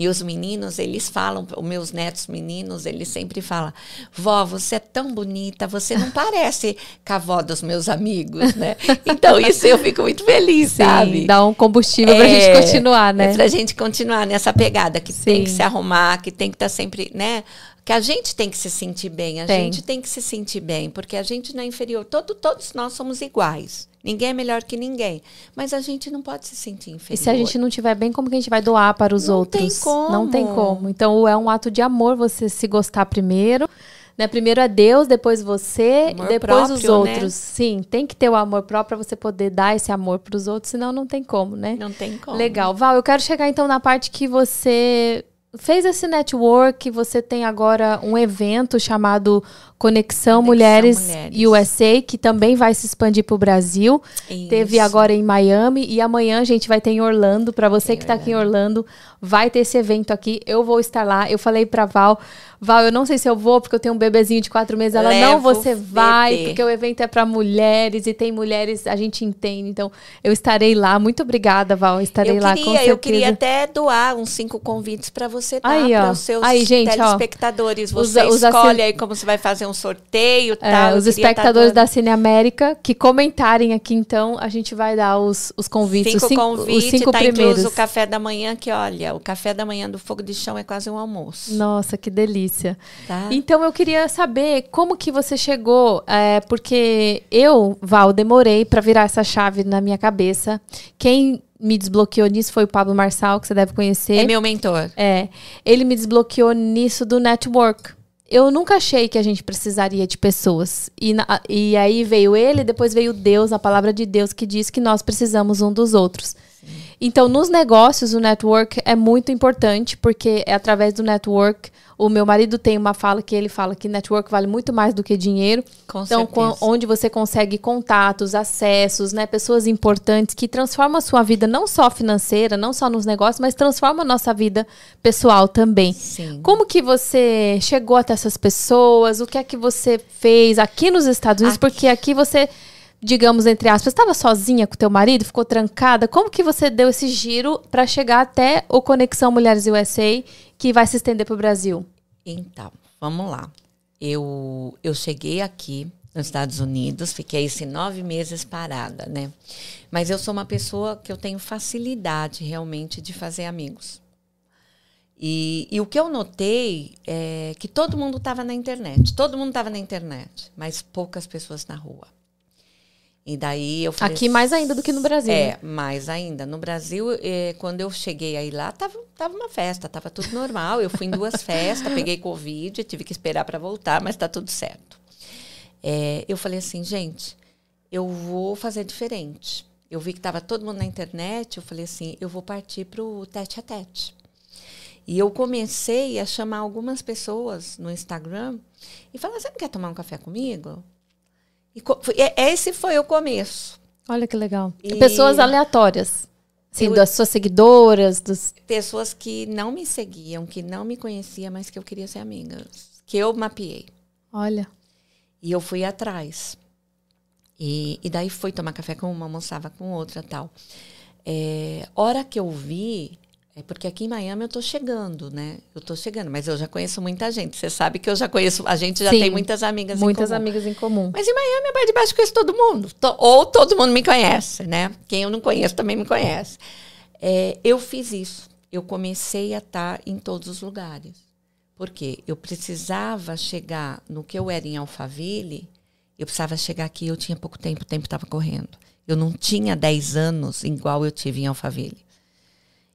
E os meninos, eles falam, os meus netos meninos, eles sempre falam: Vó, você é tão bonita, você não *laughs* parece com a avó dos meus amigos, né? Então, isso eu fico muito feliz, Sim, sabe? Dá um combustível é, pra gente continuar, né? É pra gente continuar nessa pegada, que Sim. tem que se arrumar, que tem que estar tá sempre, né? Que a gente tem que se sentir bem, a tem. gente tem que se sentir bem, porque a gente não é inferior. Todo, todos nós somos iguais. Ninguém é melhor que ninguém. Mas a gente não pode se sentir inferior. E se a gente não estiver bem, como que a gente vai doar para os não outros? Não tem como. Não tem como. Então é um ato de amor você se gostar primeiro. Né? Primeiro é Deus, depois você, amor depois próprio, os né? outros. Né? Sim, tem que ter o amor próprio para você poder dar esse amor para os outros, senão não tem como, né? Não tem como. Legal. Val, eu quero chegar então na parte que você fez esse network, você tem agora um evento chamado Conexão, Conexão Mulheres, Mulheres, USA, que também vai se expandir para o Brasil. Isso. Teve agora em Miami e amanhã a gente vai ter em Orlando. Para você que está aqui em Orlando, vai ter esse evento aqui. Eu vou estar lá. Eu falei para Val, Val, eu não sei se eu vou, porque eu tenho um bebezinho de quatro meses. Ela, Levo não, você vai, bebê. porque o evento é para mulheres e tem mulheres, a gente entende. Então, eu estarei lá. Muito obrigada, Val. Estarei eu lá com certeza. Eu queria até doar uns cinco convites para você dar para os seus aí, gente, telespectadores. Ó, você os, escolhe aí como você vai fazer um sorteio é, tal. Os espectadores da Cine América que comentarem aqui, então, a gente vai dar os, os convites. Cinco, os cinco convites, os cinco tá primeiros. o café da manhã, que olha, o café da manhã do Fogo de Chão é quase um almoço. Nossa, que delícia Tá. Então eu queria saber como que você chegou, é, porque eu, Val, demorei para virar essa chave na minha cabeça. Quem me desbloqueou nisso foi o Pablo Marçal, que você deve conhecer. É meu mentor. É. Ele me desbloqueou nisso do network. Eu nunca achei que a gente precisaria de pessoas. E, na, e aí veio ele, depois veio Deus, a palavra de Deus, que diz que nós precisamos um dos outros. Então, nos negócios, o network é muito importante, porque é através do network. O meu marido tem uma fala que ele fala que network vale muito mais do que dinheiro. Com então, certeza. onde você consegue contatos, acessos, né, pessoas importantes que transformam a sua vida não só financeira, não só nos negócios, mas transformam a nossa vida pessoal também. Sim. Como que você chegou até essas pessoas? O que é que você fez aqui nos Estados Unidos? Aqui. Porque aqui você digamos, entre aspas, estava sozinha com teu marido, ficou trancada? Como que você deu esse giro para chegar até o Conexão Mulheres USA, que vai se estender para o Brasil? Então, vamos lá. Eu, eu cheguei aqui nos Estados Unidos, fiquei esses nove meses parada, né? Mas eu sou uma pessoa que eu tenho facilidade realmente de fazer amigos. E, e, o que eu notei é que todo mundo estava na internet. Todo mundo estava na internet, mas poucas pessoas na rua. E daí eu falei, Aqui mais ainda do que no Brasil. É, né? mais ainda. No Brasil, eh, quando eu cheguei aí lá, tava, tava uma festa, tava tudo normal. Eu fui em duas *laughs* festas, peguei Covid, tive que esperar para voltar, mas tá tudo certo. É, eu falei assim, gente, eu vou fazer diferente. Eu vi que tava todo mundo na internet, eu falei assim, eu vou partir pro tete a tete. E eu comecei a chamar algumas pessoas no Instagram e falar, você não quer tomar um café comigo? E é, esse foi o começo. Olha que legal. E pessoas aleatórias. Sim, eu, das suas seguidoras, dos... Pessoas que não me seguiam, que não me conheciam, mas que eu queria ser amigas. Que eu mapeei. Olha. E eu fui atrás. E, e daí fui tomar café com uma, almoçava com outra tal. É, hora que eu vi, é porque aqui em Miami eu tô chegando, né? Eu tô chegando, mas eu já conheço muita gente. Você sabe que eu já conheço, a gente já Sim, tem muitas amigas muitas em comum. amigas em comum. Mas em Miami, a parte de baixo, eu conheço todo mundo. ou todo mundo me conhece, né? Quem eu não conheço também me conhece. É, eu fiz isso. Eu comecei a estar em todos os lugares. Porque eu precisava chegar no que eu era em Alphaville, eu precisava chegar aqui, eu tinha pouco tempo, o tempo estava correndo. Eu não tinha 10 anos igual eu tive em Alphaville.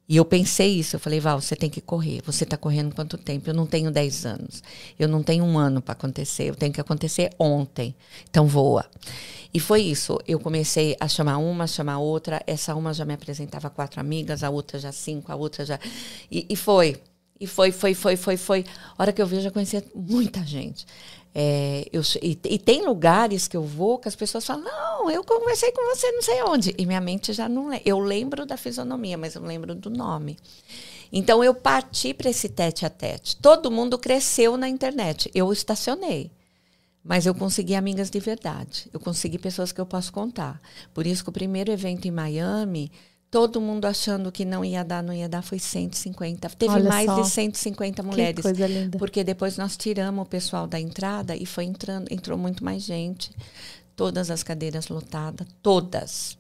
E eu pensei isso, eu falei, Val, você tem que correr. Você está correndo quanto tempo? Eu não tenho 10 anos. Eu não tenho um ano para acontecer. Eu tenho que acontecer ontem. Então voa. E foi isso. Eu comecei a chamar uma, a chamar outra. Essa uma já me apresentava quatro amigas, a outra já cinco, a outra já. E, e foi. E foi, foi, foi, foi, foi. A hora que eu vi, eu já conhecia muita gente. É, eu, e, e, tem lugares que eu vou que as pessoas falam, não, eu conversei com você não sei onde. E minha mente já não lembra. Eu lembro da fisionomia, mas eu não lembro do nome. Então eu parti para esse tete a tete. Todo mundo cresceu na internet. Eu estacionei. Mas eu consegui amigas de verdade. Eu consegui pessoas que eu posso contar. Por isso que o primeiro evento em Miami todo mundo achando que não ia dar, não ia dar, foi 150. Teve Olha mais só. de 150 mulheres. Que coisa linda. Porque depois nós tiramos o pessoal da entrada e foi entrando, entrou muito mais gente. Todas as cadeiras lotadas, todas.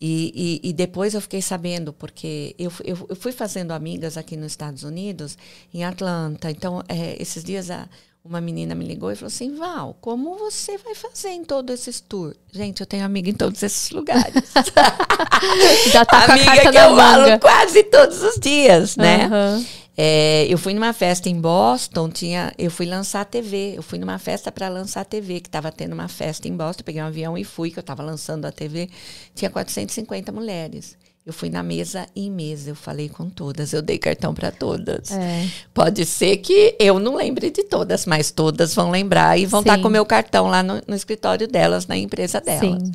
E, e, e, depois eu fiquei sabendo, porque eu, eu, eu, fui fazendo amigas aqui nos Estados Unidos, em Atlanta. Então, é, esses dias a, uma menina me ligou e falou assim: Val, como você vai fazer em todos esses tours? Gente, eu tenho amiga em todos esses lugares. *laughs* Já tá com amiga a carta que eu manga. falo quase todos os dias, né? Uhum. É, eu fui numa festa em Boston, tinha, eu fui lançar a TV. Eu fui numa festa para lançar a TV, que estava tendo uma festa em Boston. Peguei um avião e fui, que eu estava lançando a TV. Tinha 450 mulheres. Eu fui na mesa em mesa, eu falei com todas, eu dei cartão para todas. É. Pode ser que eu não lembre de todas, mas todas vão lembrar e vão estar tá com o meu cartão lá no, no, escritório delas, na empresa delas. Sim.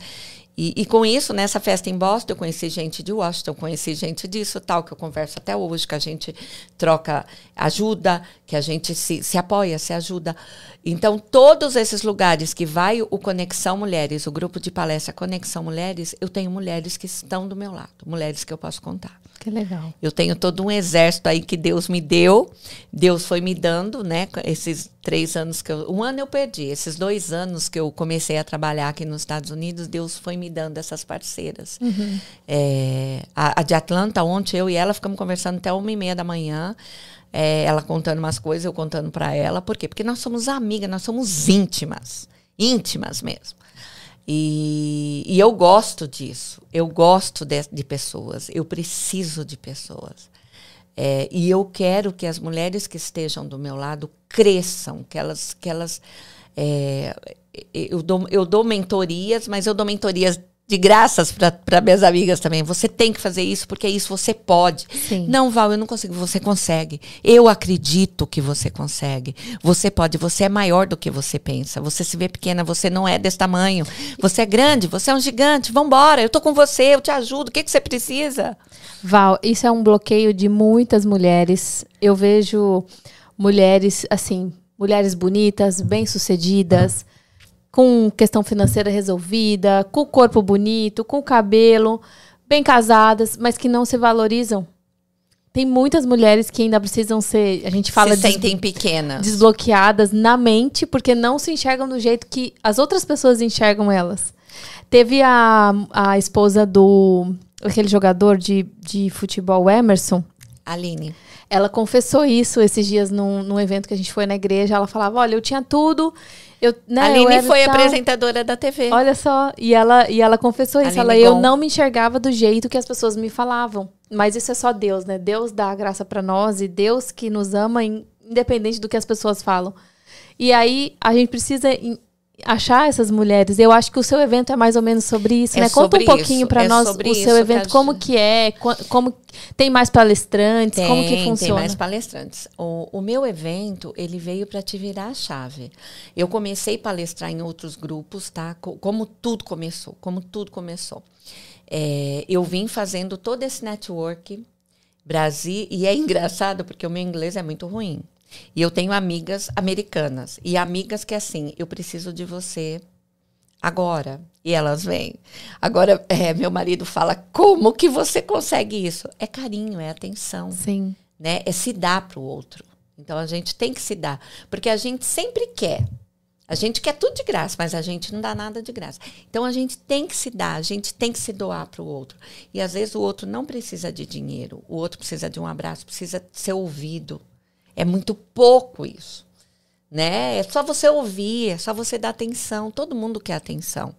E, e, com isso, nessa festa em Boston, eu conheci gente de Washington, conheci gente disso, tal, que eu converso até hoje, que a gente troca ajuda, que a gente se, se apoia, se ajuda. Então, todos esses lugares que vai o Conexão Mulheres, o grupo de palestra Conexão Mulheres, eu tenho mulheres que estão do meu lado, mulheres que eu posso contar. Que legal. Eu tenho todo um exército aí que Deus me deu. Deus foi me dando, né? Esses três anos que eu. Um ano eu perdi. Esses dois anos que eu comecei a trabalhar aqui nos Estados Unidos, Deus foi me dando essas parceiras. Uhum. É, a, a, de Atlanta, ontem eu e ela ficamos conversando até uma e meia da manhã. É, ela contando umas coisas, eu contando para ela. Por quê? Porque nós somos amigas, nós somos íntimas. Íntimas mesmo. E, e eu gosto disso. Eu gosto de, de pessoas. Eu preciso de pessoas. É, e eu quero que as mulheres que estejam do meu lado cresçam, que elas. Que elas é, eu, dou, eu dou mentorias, mas eu dou mentorias de graças para minhas amigas também. Você tem que fazer isso porque é isso você pode. Sim. Não, Val, eu não consigo. Você consegue. Eu acredito que você consegue. Você pode. Você é maior do que você pensa. Você se vê pequena. Você não é desse tamanho. Você é grande. Você é um gigante. Vambora. Eu tô com você. Eu te ajudo. O que, que você precisa? Val, isso é um bloqueio de muitas mulheres. Eu vejo mulheres assim, mulheres bonitas, bem-sucedidas com questão financeira resolvida, com o corpo bonito, com o cabelo, bem casadas, mas que não se valorizam. Tem muitas mulheres que ainda precisam ser, a gente fala se sentem pequenas, desbloqueadas na mente, porque não se enxergam do jeito que as outras pessoas enxergam elas. Teve a, a esposa do aquele jogador de, de futebol Emerson, Aline. Ela confessou isso esses dias num, num evento que a gente foi na igreja. Ela falava: Olha, eu tinha tudo, eu, né, a Aline foi tal... apresentadora da TV. Olha só, e ela, e ela confessou isso. Aline ela, eu não me enxergava do jeito que as pessoas me falavam. Mas isso é só Deus, né? Deus dá a graça para nós e Deus que nos ama independente do que as pessoas falam. E aí a gente precisa achar essas mulheres. Eu acho que o seu evento é mais ou menos sobre isso, é né? Conta um pouquinho para é nós o seu evento, como que é, como tem mais palestrantes, tem, como que funciona? Tem mais palestrantes. O, o meu evento, ele veio para te virar a chave. Eu comecei a palestrar em outros grupos, tá? Como tudo começou, como tudo começou. É, eu vim fazendo todo esse network Brasil e é *laughs* engraçado porque o meu inglês é muito ruim. E eu tenho amigas americanas. E amigas que, assim, eu preciso de você agora. E elas vêm. Agora, é, meu marido fala: como que você consegue isso? É carinho, é atenção. Sim. Né? É se dar para o outro. Então a gente tem que se dar. Porque a gente sempre quer. A gente quer tudo de graça, mas a gente não dá nada de graça. Então a gente tem que se dar, a gente tem que se doar para o outro. E às vezes o outro não precisa de dinheiro, o outro precisa de um abraço, precisa ser ouvido. É muito pouco isso. né? É só você ouvir, é só você dar atenção. Todo mundo quer atenção.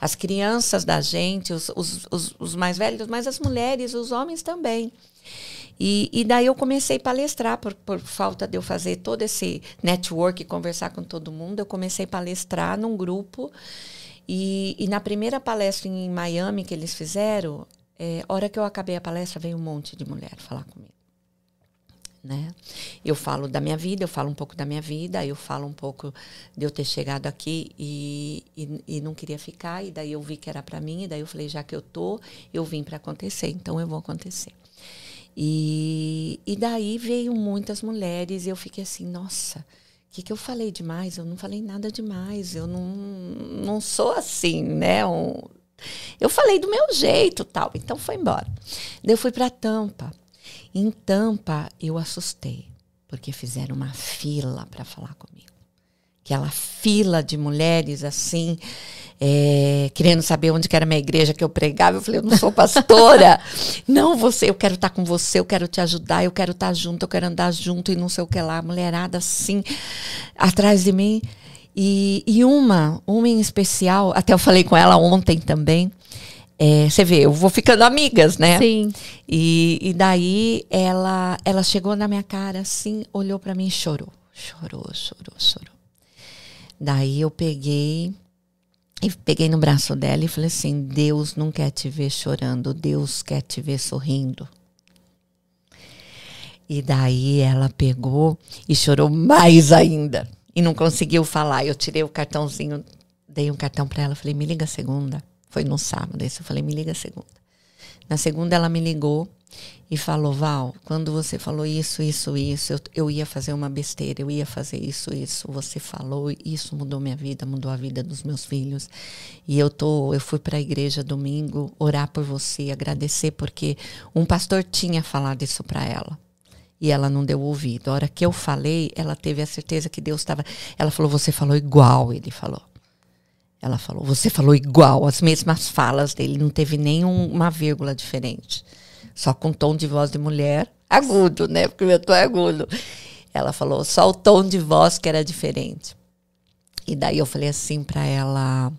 As crianças da gente, os, os, os, os mais velhos, mas as mulheres, os homens também. E, e, daí eu comecei a palestrar, por, por, falta de eu fazer todo esse network, conversar com todo mundo, eu comecei a palestrar num grupo. E, e na primeira palestra em Miami que eles fizeram, é, hora que eu acabei a palestra, veio um monte de mulher falar comigo. Né? Eu falo da minha vida, eu falo um pouco da minha vida, eu falo um pouco de eu ter chegado aqui e, e, e não queria ficar, e daí eu vi que era para mim, e daí eu falei, já que eu tô, eu vim para acontecer, então eu vou acontecer. E, e daí veio muitas mulheres e eu fiquei assim, nossa, o que, que eu falei demais? Eu não falei nada demais, eu não, não sou assim, né? Um, eu falei do meu jeito tal, então foi embora. Daí eu fui para Tampa. Em Tampa eu assustei, porque fizeram uma fila para falar comigo. Aquela fila de mulheres assim, é, querendo saber onde que era a minha igreja que eu pregava. Eu falei, eu não sou pastora. *laughs* não, você, eu quero estar com você, eu quero te ajudar, eu quero estar junto, eu quero andar junto e não sei o que lá. Mulherada assim, atrás de mim. E, e uma, uma em especial, até eu falei com ela ontem também. É, você vê, eu vou ficando amigas, né? Sim. E, e daí ela, ela chegou na minha cara assim, olhou para mim e chorou. Chorou, chorou, chorou. Daí eu peguei e peguei no braço dela e falei assim: Deus não quer te ver chorando, Deus quer te ver sorrindo. E daí ela pegou e chorou mais ainda. E não conseguiu falar. Eu tirei o cartãozinho, dei um cartão para ela, falei: me liga segunda. Foi no sábado, esse eu falei: me liga segunda. Na segunda ela me ligou e falou: Val, quando você falou isso, isso, isso, eu, eu ia fazer uma besteira, eu ia fazer isso, isso. Você falou, isso mudou minha vida, mudou a vida dos meus filhos. E eu tô, eu fui para a igreja domingo orar por você, agradecer porque um pastor tinha falado isso para ela. E ela não deu ouvido. A hora que eu falei, ela teve a certeza que Deus estava. Ela falou: Você falou igual, ele falou. Ela falou: Você falou igual, as mesmas falas dele, não teve nenhuma vírgula diferente só com tom de voz de mulher, agudo, né? Porque meu tom é agudo. Ela falou só o tom de voz que era diferente. E daí eu falei assim para ela: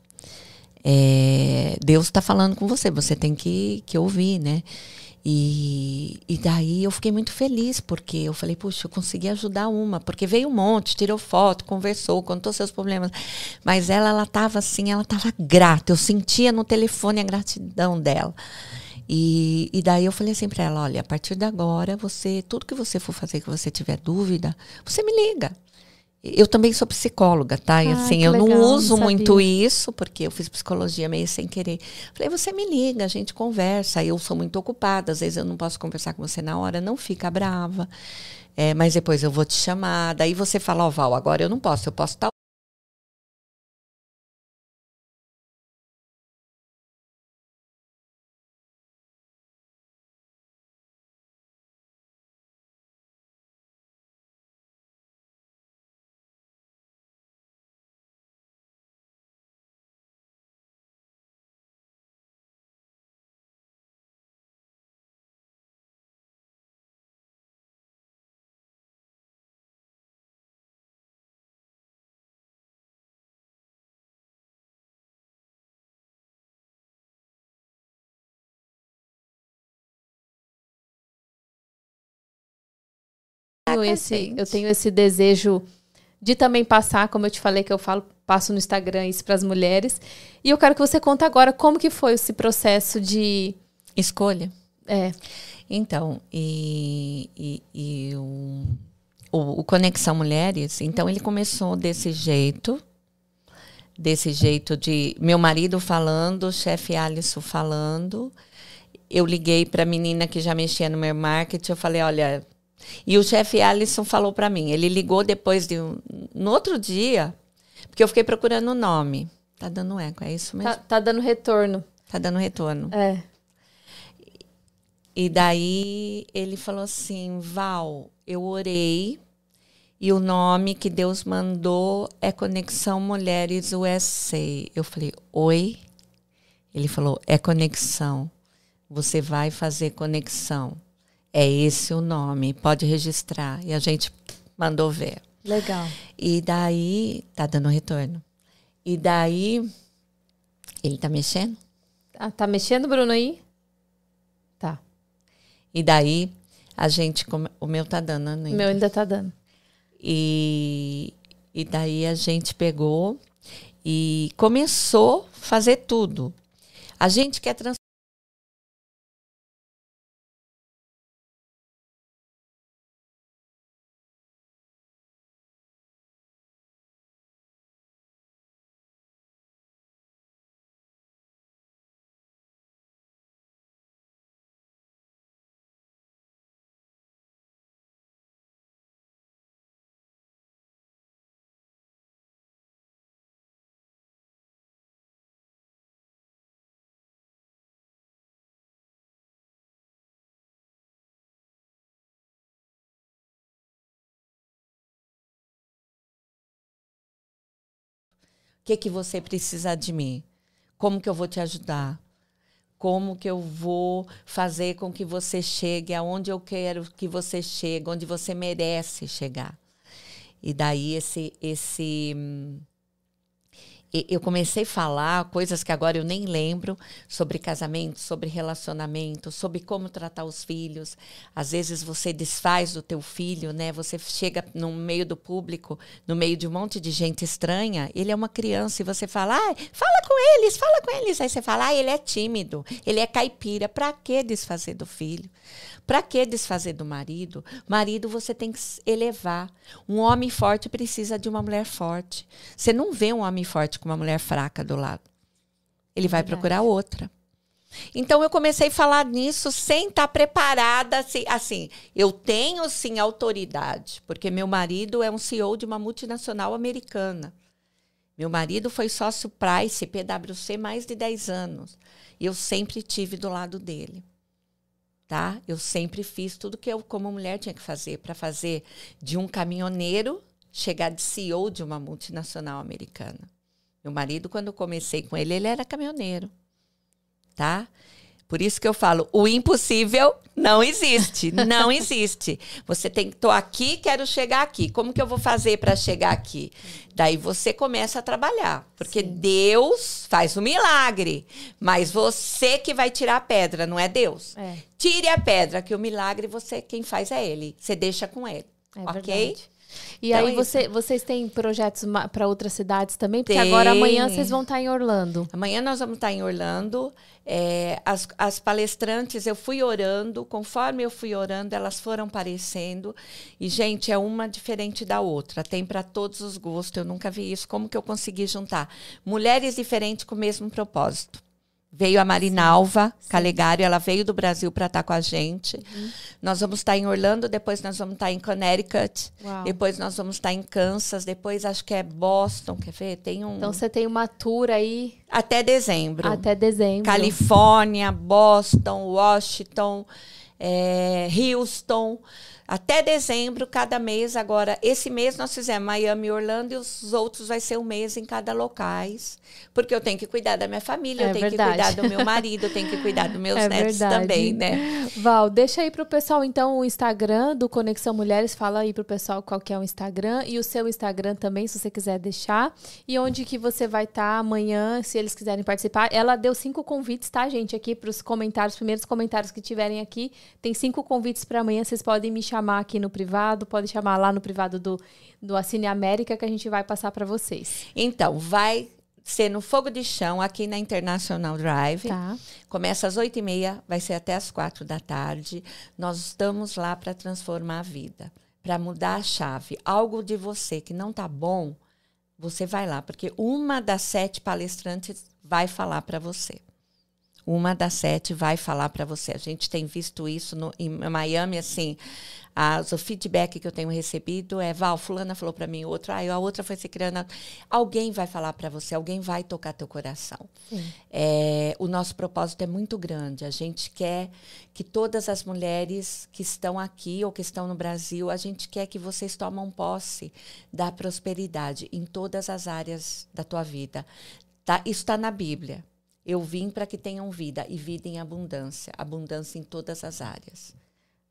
é, Deus está falando com você, você tem que, que ouvir, né? E, e daí eu fiquei muito feliz, porque eu falei, puxa, eu consegui ajudar uma, porque veio um monte, tirou foto, conversou, contou seus problemas. Mas ela, ela estava assim, ela estava grata. Eu sentia no telefone a gratidão dela. E, e daí eu falei assim para ela, olha, a partir de agora, você, tudo que você for fazer, que você tiver dúvida, você me liga. Eu também sou psicóloga, tá? E, assim, eu legal, não uso não muito isso, porque eu fiz psicologia meio sem querer. Falei, você me liga, a gente conversa. Eu sou muito ocupada, às vezes eu não posso conversar com você na hora, não fica brava. É, mas depois eu vou te chamar. Daí você fala, ó, oh, Val, agora eu não posso, eu posso estar tenho esse, eu tenho esse desejo de também passar, como eu te falei que eu falo, passo no Instagram isso para as mulheres. E eu quero que você conte agora como que foi esse processo de escolha. É. Então, e, e, e o, o, o Conexão Mulheres, então ele começou desse jeito, desse jeito de meu marido falando, chefe Alisson falando. Eu liguei para a menina que já mexia no meu marketing, eu falei, olha, e o chefe Alisson falou para mim, ele ligou depois de um, no outro dia, porque eu fiquei procurando o nome. Tá dando eco, é isso mesmo? Tá, tá dando retorno. Tá dando retorno. É. E daí ele falou assim: Val, eu orei e o nome que Deus mandou é Conexão Mulheres USA. Eu falei: Oi? Ele falou: É conexão. Você vai fazer conexão. É esse o nome, pode registrar. E a gente mandou ver. Legal. E daí, tá dando retorno. E daí, ele tá mexendo? Ah, tá mexendo, Bruno, aí? Tá. E daí, a gente, o meu tá dando, né? O meu ainda tá dando. E, e daí a gente pegou e começou a fazer tudo. A gente quer trans que, que você precisa de mim? Como que eu vou te ajudar? Como que eu vou fazer com que você chegue aonde eu quero que você chegue, onde você merece chegar? E daí esse esse hum, eu comecei a falar coisas que agora eu nem lembro sobre casamento, sobre relacionamento, sobre como tratar os filhos. Às vezes você desfaz do teu filho, né? Você chega no meio do público, no meio de um monte de gente estranha, ele é uma criança e você fala: ah, fala com eles, fala com eles". Aí você fala: "Ah, ele é tímido, ele é caipira". Para que desfazer do filho? Para que desfazer do marido? Marido você tem que elevar. Um homem forte precisa de uma mulher forte. Você não vê um homem forte com uma mulher fraca do lado. Ele vai Verdade. procurar outra. Então eu comecei a falar nisso sem estar preparada, assim, assim, eu tenho sim autoridade, porque meu marido é um CEO de uma multinacional americana. Meu marido foi sócio Price, PwC, mais de 10 anos. E eu sempre tive do lado dele tá? Eu sempre fiz tudo que eu, como mulher, tinha que fazer para fazer de um caminhoneiro chegar de CEO de uma multinacional americana. Meu marido, quando eu comecei com ele, ele era caminhoneiro, tá? Por isso que eu falo, o impossível não existe, não existe. Você tem que, tô aqui, quero chegar aqui. Como que eu vou fazer para chegar aqui? Daí você começa a trabalhar, porque Sim. Deus faz o milagre, mas você que vai tirar a pedra, não é Deus. É. Tire a pedra, que o milagre você quem faz é ele. Você deixa com ele, é ok? Verdade. E então, aí é você, vocês têm projetos para outras cidades também? Porque Tem. agora amanhã vocês vão estar tá em Orlando. Amanhã nós vamos estar tá em Orlando. É, as, as palestrantes, eu fui orando, conforme eu fui orando, elas foram aparecendo. E, gente, é uma diferente da outra. Tem para todos os gostos. Eu nunca vi isso. Como que eu consegui juntar? Mulheres diferentes com o mesmo propósito. Veio a Marinalva Sim. Calegari, ela veio do Brasil para estar tá com a gente. Uhum. Nós vamos estar tá em Orlando, depois nós vamos estar tá em Connecticut, Uau. depois nós vamos estar em Kansas, depois acho que é Boston, quer ver? Tem um Então você tem uma tour aí até dezembro. Até dezembro. Califórnia, Boston, Washington, é, Houston até dezembro, cada mês. Agora, esse mês nós fizemos Miami e Orlando e os outros vai ser um mês em cada locais. Porque eu tenho que cuidar da minha família, é eu tenho verdade. que cuidar do meu marido, eu tenho que cuidar dos *laughs* meus é netos verdade. também, né? Val, deixa aí pro pessoal, então, o Instagram do Conexão Mulheres. Fala aí pro pessoal qual que é o Instagram e o seu Instagram também, se você quiser deixar. E onde que você vai estar tá amanhã, se eles quiserem participar. Ela deu cinco convites, tá, gente? Aqui pros comentários, primeiros comentários que tiverem aqui. Tem cinco convites para amanhã, vocês podem me chamar chamar aqui no privado, pode chamar lá no privado do, do Assine América que a gente vai passar para vocês. Então, vai ser no Fogo de Chão, aqui na International Drive. Tá. Começa às oito e meia, vai ser até às quatro da tarde. Nós estamos lá para transformar a vida, para mudar a chave. Algo de você que não tá bom, você vai lá, porque uma das sete palestrantes vai falar para você uma das sete vai falar para você. A gente tem visto isso no, em Miami, assim, as, o feedback que eu tenho recebido é, Val, fulana falou para mim, outra, ah, a outra foi se criando. Alguém vai falar para você, alguém vai tocar teu coração. É, o nosso propósito é muito grande. A gente quer que todas as mulheres que estão aqui ou que estão no Brasil, a gente quer que vocês tomem posse da prosperidade em todas as áreas da tua vida. Tá? Isso está na Bíblia. Eu vim para que tenham vida e vida em abundância, abundância em todas as áreas.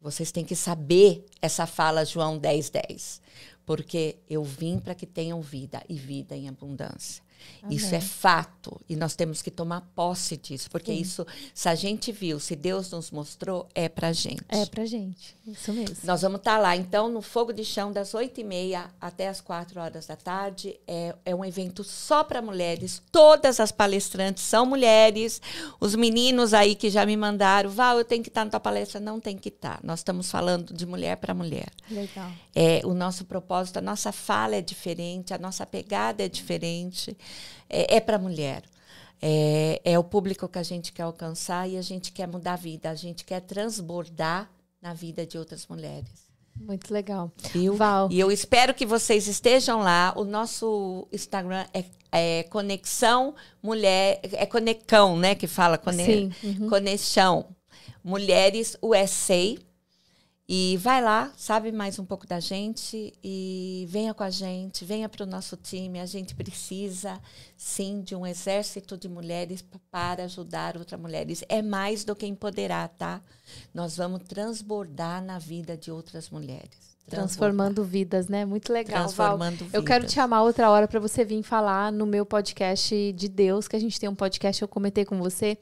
Vocês têm que saber essa fala João 10, 10. porque eu vim para que tenham vida e vida em abundância. Amém. Isso é fato e nós temos que tomar posse disso, porque Sim. isso, se a gente viu, se Deus nos mostrou, é pra gente. É pra gente, isso mesmo. Nós vamos estar tá lá, então, no Fogo de Chão, das oito e meia até as quatro horas da tarde. É, é um evento só para mulheres. Todas as palestrantes são mulheres. Os meninos aí que já me mandaram, Val, eu tenho que estar na tua palestra. Não tem que estar. Nós estamos falando de mulher para mulher. Legal. É, o nosso propósito, a nossa fala é diferente, a nossa pegada é diferente é, é para mulher. É, é o público que a gente quer alcançar e a gente quer mudar a vida, a gente quer transbordar na vida de outras mulheres. Muito legal. Viu? Val. E eu espero que vocês estejam lá. O nosso Instagram é, é Conexão Mulher. É Conecão, né? Que fala cone, Sim. Uhum. Conexão Mulheres USA. E vai lá, sabe mais um pouco da gente e venha com a gente, venha para o nosso time. A gente precisa, sim, de um exército de mulheres para ajudar outras mulheres. É mais do que empoderar, tá? Nós vamos transbordar na vida de outras mulheres. Transformando vidas, né? Muito legal. Transformando Val. vidas. Eu quero te chamar outra hora para você vir falar no meu podcast de Deus, que a gente tem um podcast, eu comentei com você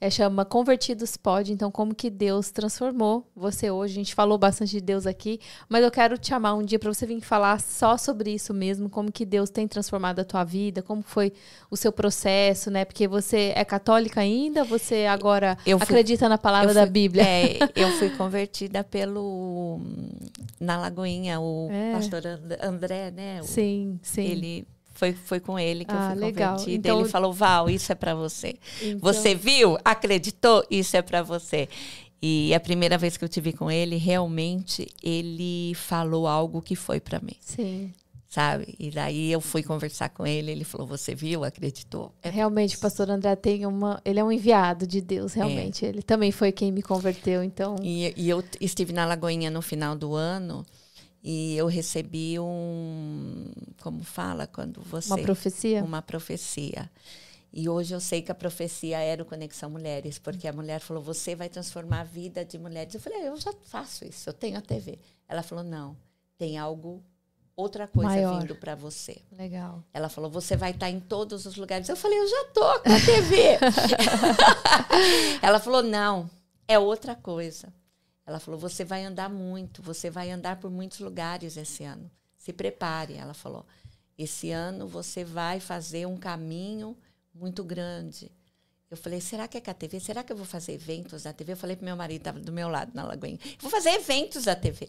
é, chama Convertidos Pode. Então, como que Deus transformou você hoje? A gente falou bastante de Deus aqui, mas eu quero te chamar um dia para você vir falar só sobre isso mesmo, como que Deus tem transformado a tua vida, como foi o seu processo, né? Porque você é católica ainda, você agora fui, acredita na palavra fui, da Bíblia? É, eu fui convertida pelo na Lagoinha, o é. pastor André, né? O, sim, sim. Ele foi, foi com ele que ah, eu fui legal. convertida. Então, ele falou, Val, isso é para você. Então... Você viu? Acreditou? Isso é para você. E a primeira vez que eu tive com ele, realmente ele falou algo que foi para mim. Sim. Sabe? E daí eu fui conversar com ele, ele falou: "Você viu? Acreditou?" É realmente, o pastor André tem uma, ele é um enviado de Deus, realmente. É. Ele também foi quem me converteu, então. E, e eu estive na Lagoinha no final do ano. E eu recebi um, como fala quando você uma profecia, uma profecia. E hoje eu sei que a profecia era o Conexão Mulheres, porque a mulher falou: "Você vai transformar a vida de mulheres". Eu falei: "Eu já faço isso, eu tenho a TV". Ela falou: "Não, tem algo outra coisa Maior. vindo para você". Legal. Ela falou: "Você vai estar em todos os lugares". Eu falei: "Eu já tô com a TV". *laughs* *laughs* Ela falou: "Não, é outra coisa". Ela falou: você vai andar muito, você vai andar por muitos lugares esse ano. Se prepare, ela falou. Esse ano você vai fazer um caminho muito grande. Eu falei, será que é com a TV? Será que eu vou fazer eventos da TV? Eu falei para meu marido, estava do meu lado na Lagoinha, vou fazer eventos da TV.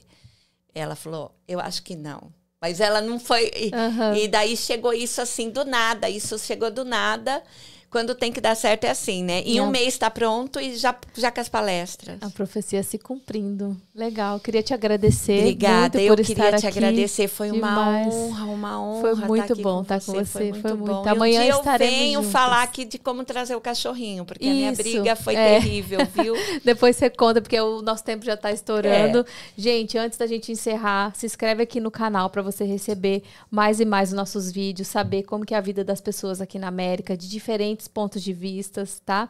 Ela falou, eu acho que não. Mas ela não foi. Uhum. E daí chegou isso assim do nada. Isso chegou do nada quando tem que dar certo é assim, né? Em um mês está pronto e já, já com as palestras. A profecia se cumprindo. Legal. Queria te agradecer. Obrigada. Eu queria te agradecer. Foi Demais. uma honra, uma honra. Foi muito tá bom estar com você. Foi muito, foi muito bom. Amanhã um estaremos. Eu venho juntos. falar aqui de como trazer o cachorrinho, porque Isso, a minha briga foi é. terrível, viu? *laughs* Depois você conta, porque o nosso tempo já está estourando. É. Gente, antes da gente encerrar, se inscreve aqui no canal para você receber mais e mais os nossos vídeos, saber como que é a vida das pessoas aqui na América, de diferentes pontos de vista tá?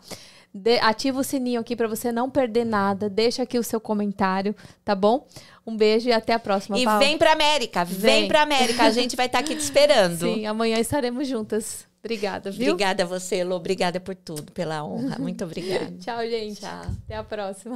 De, ativa o sininho aqui para você não perder nada. Deixa aqui o seu comentário, tá bom? Um beijo e até a próxima. E Paula. vem pra América, vem, vem pra América. A gente vai estar tá aqui te esperando. Sim, amanhã estaremos juntas. Obrigada, viu? Obrigada a você, Lu. Obrigada por tudo, pela honra. Muito obrigada. *laughs* Tchau, gente. Tchau. Até a próxima.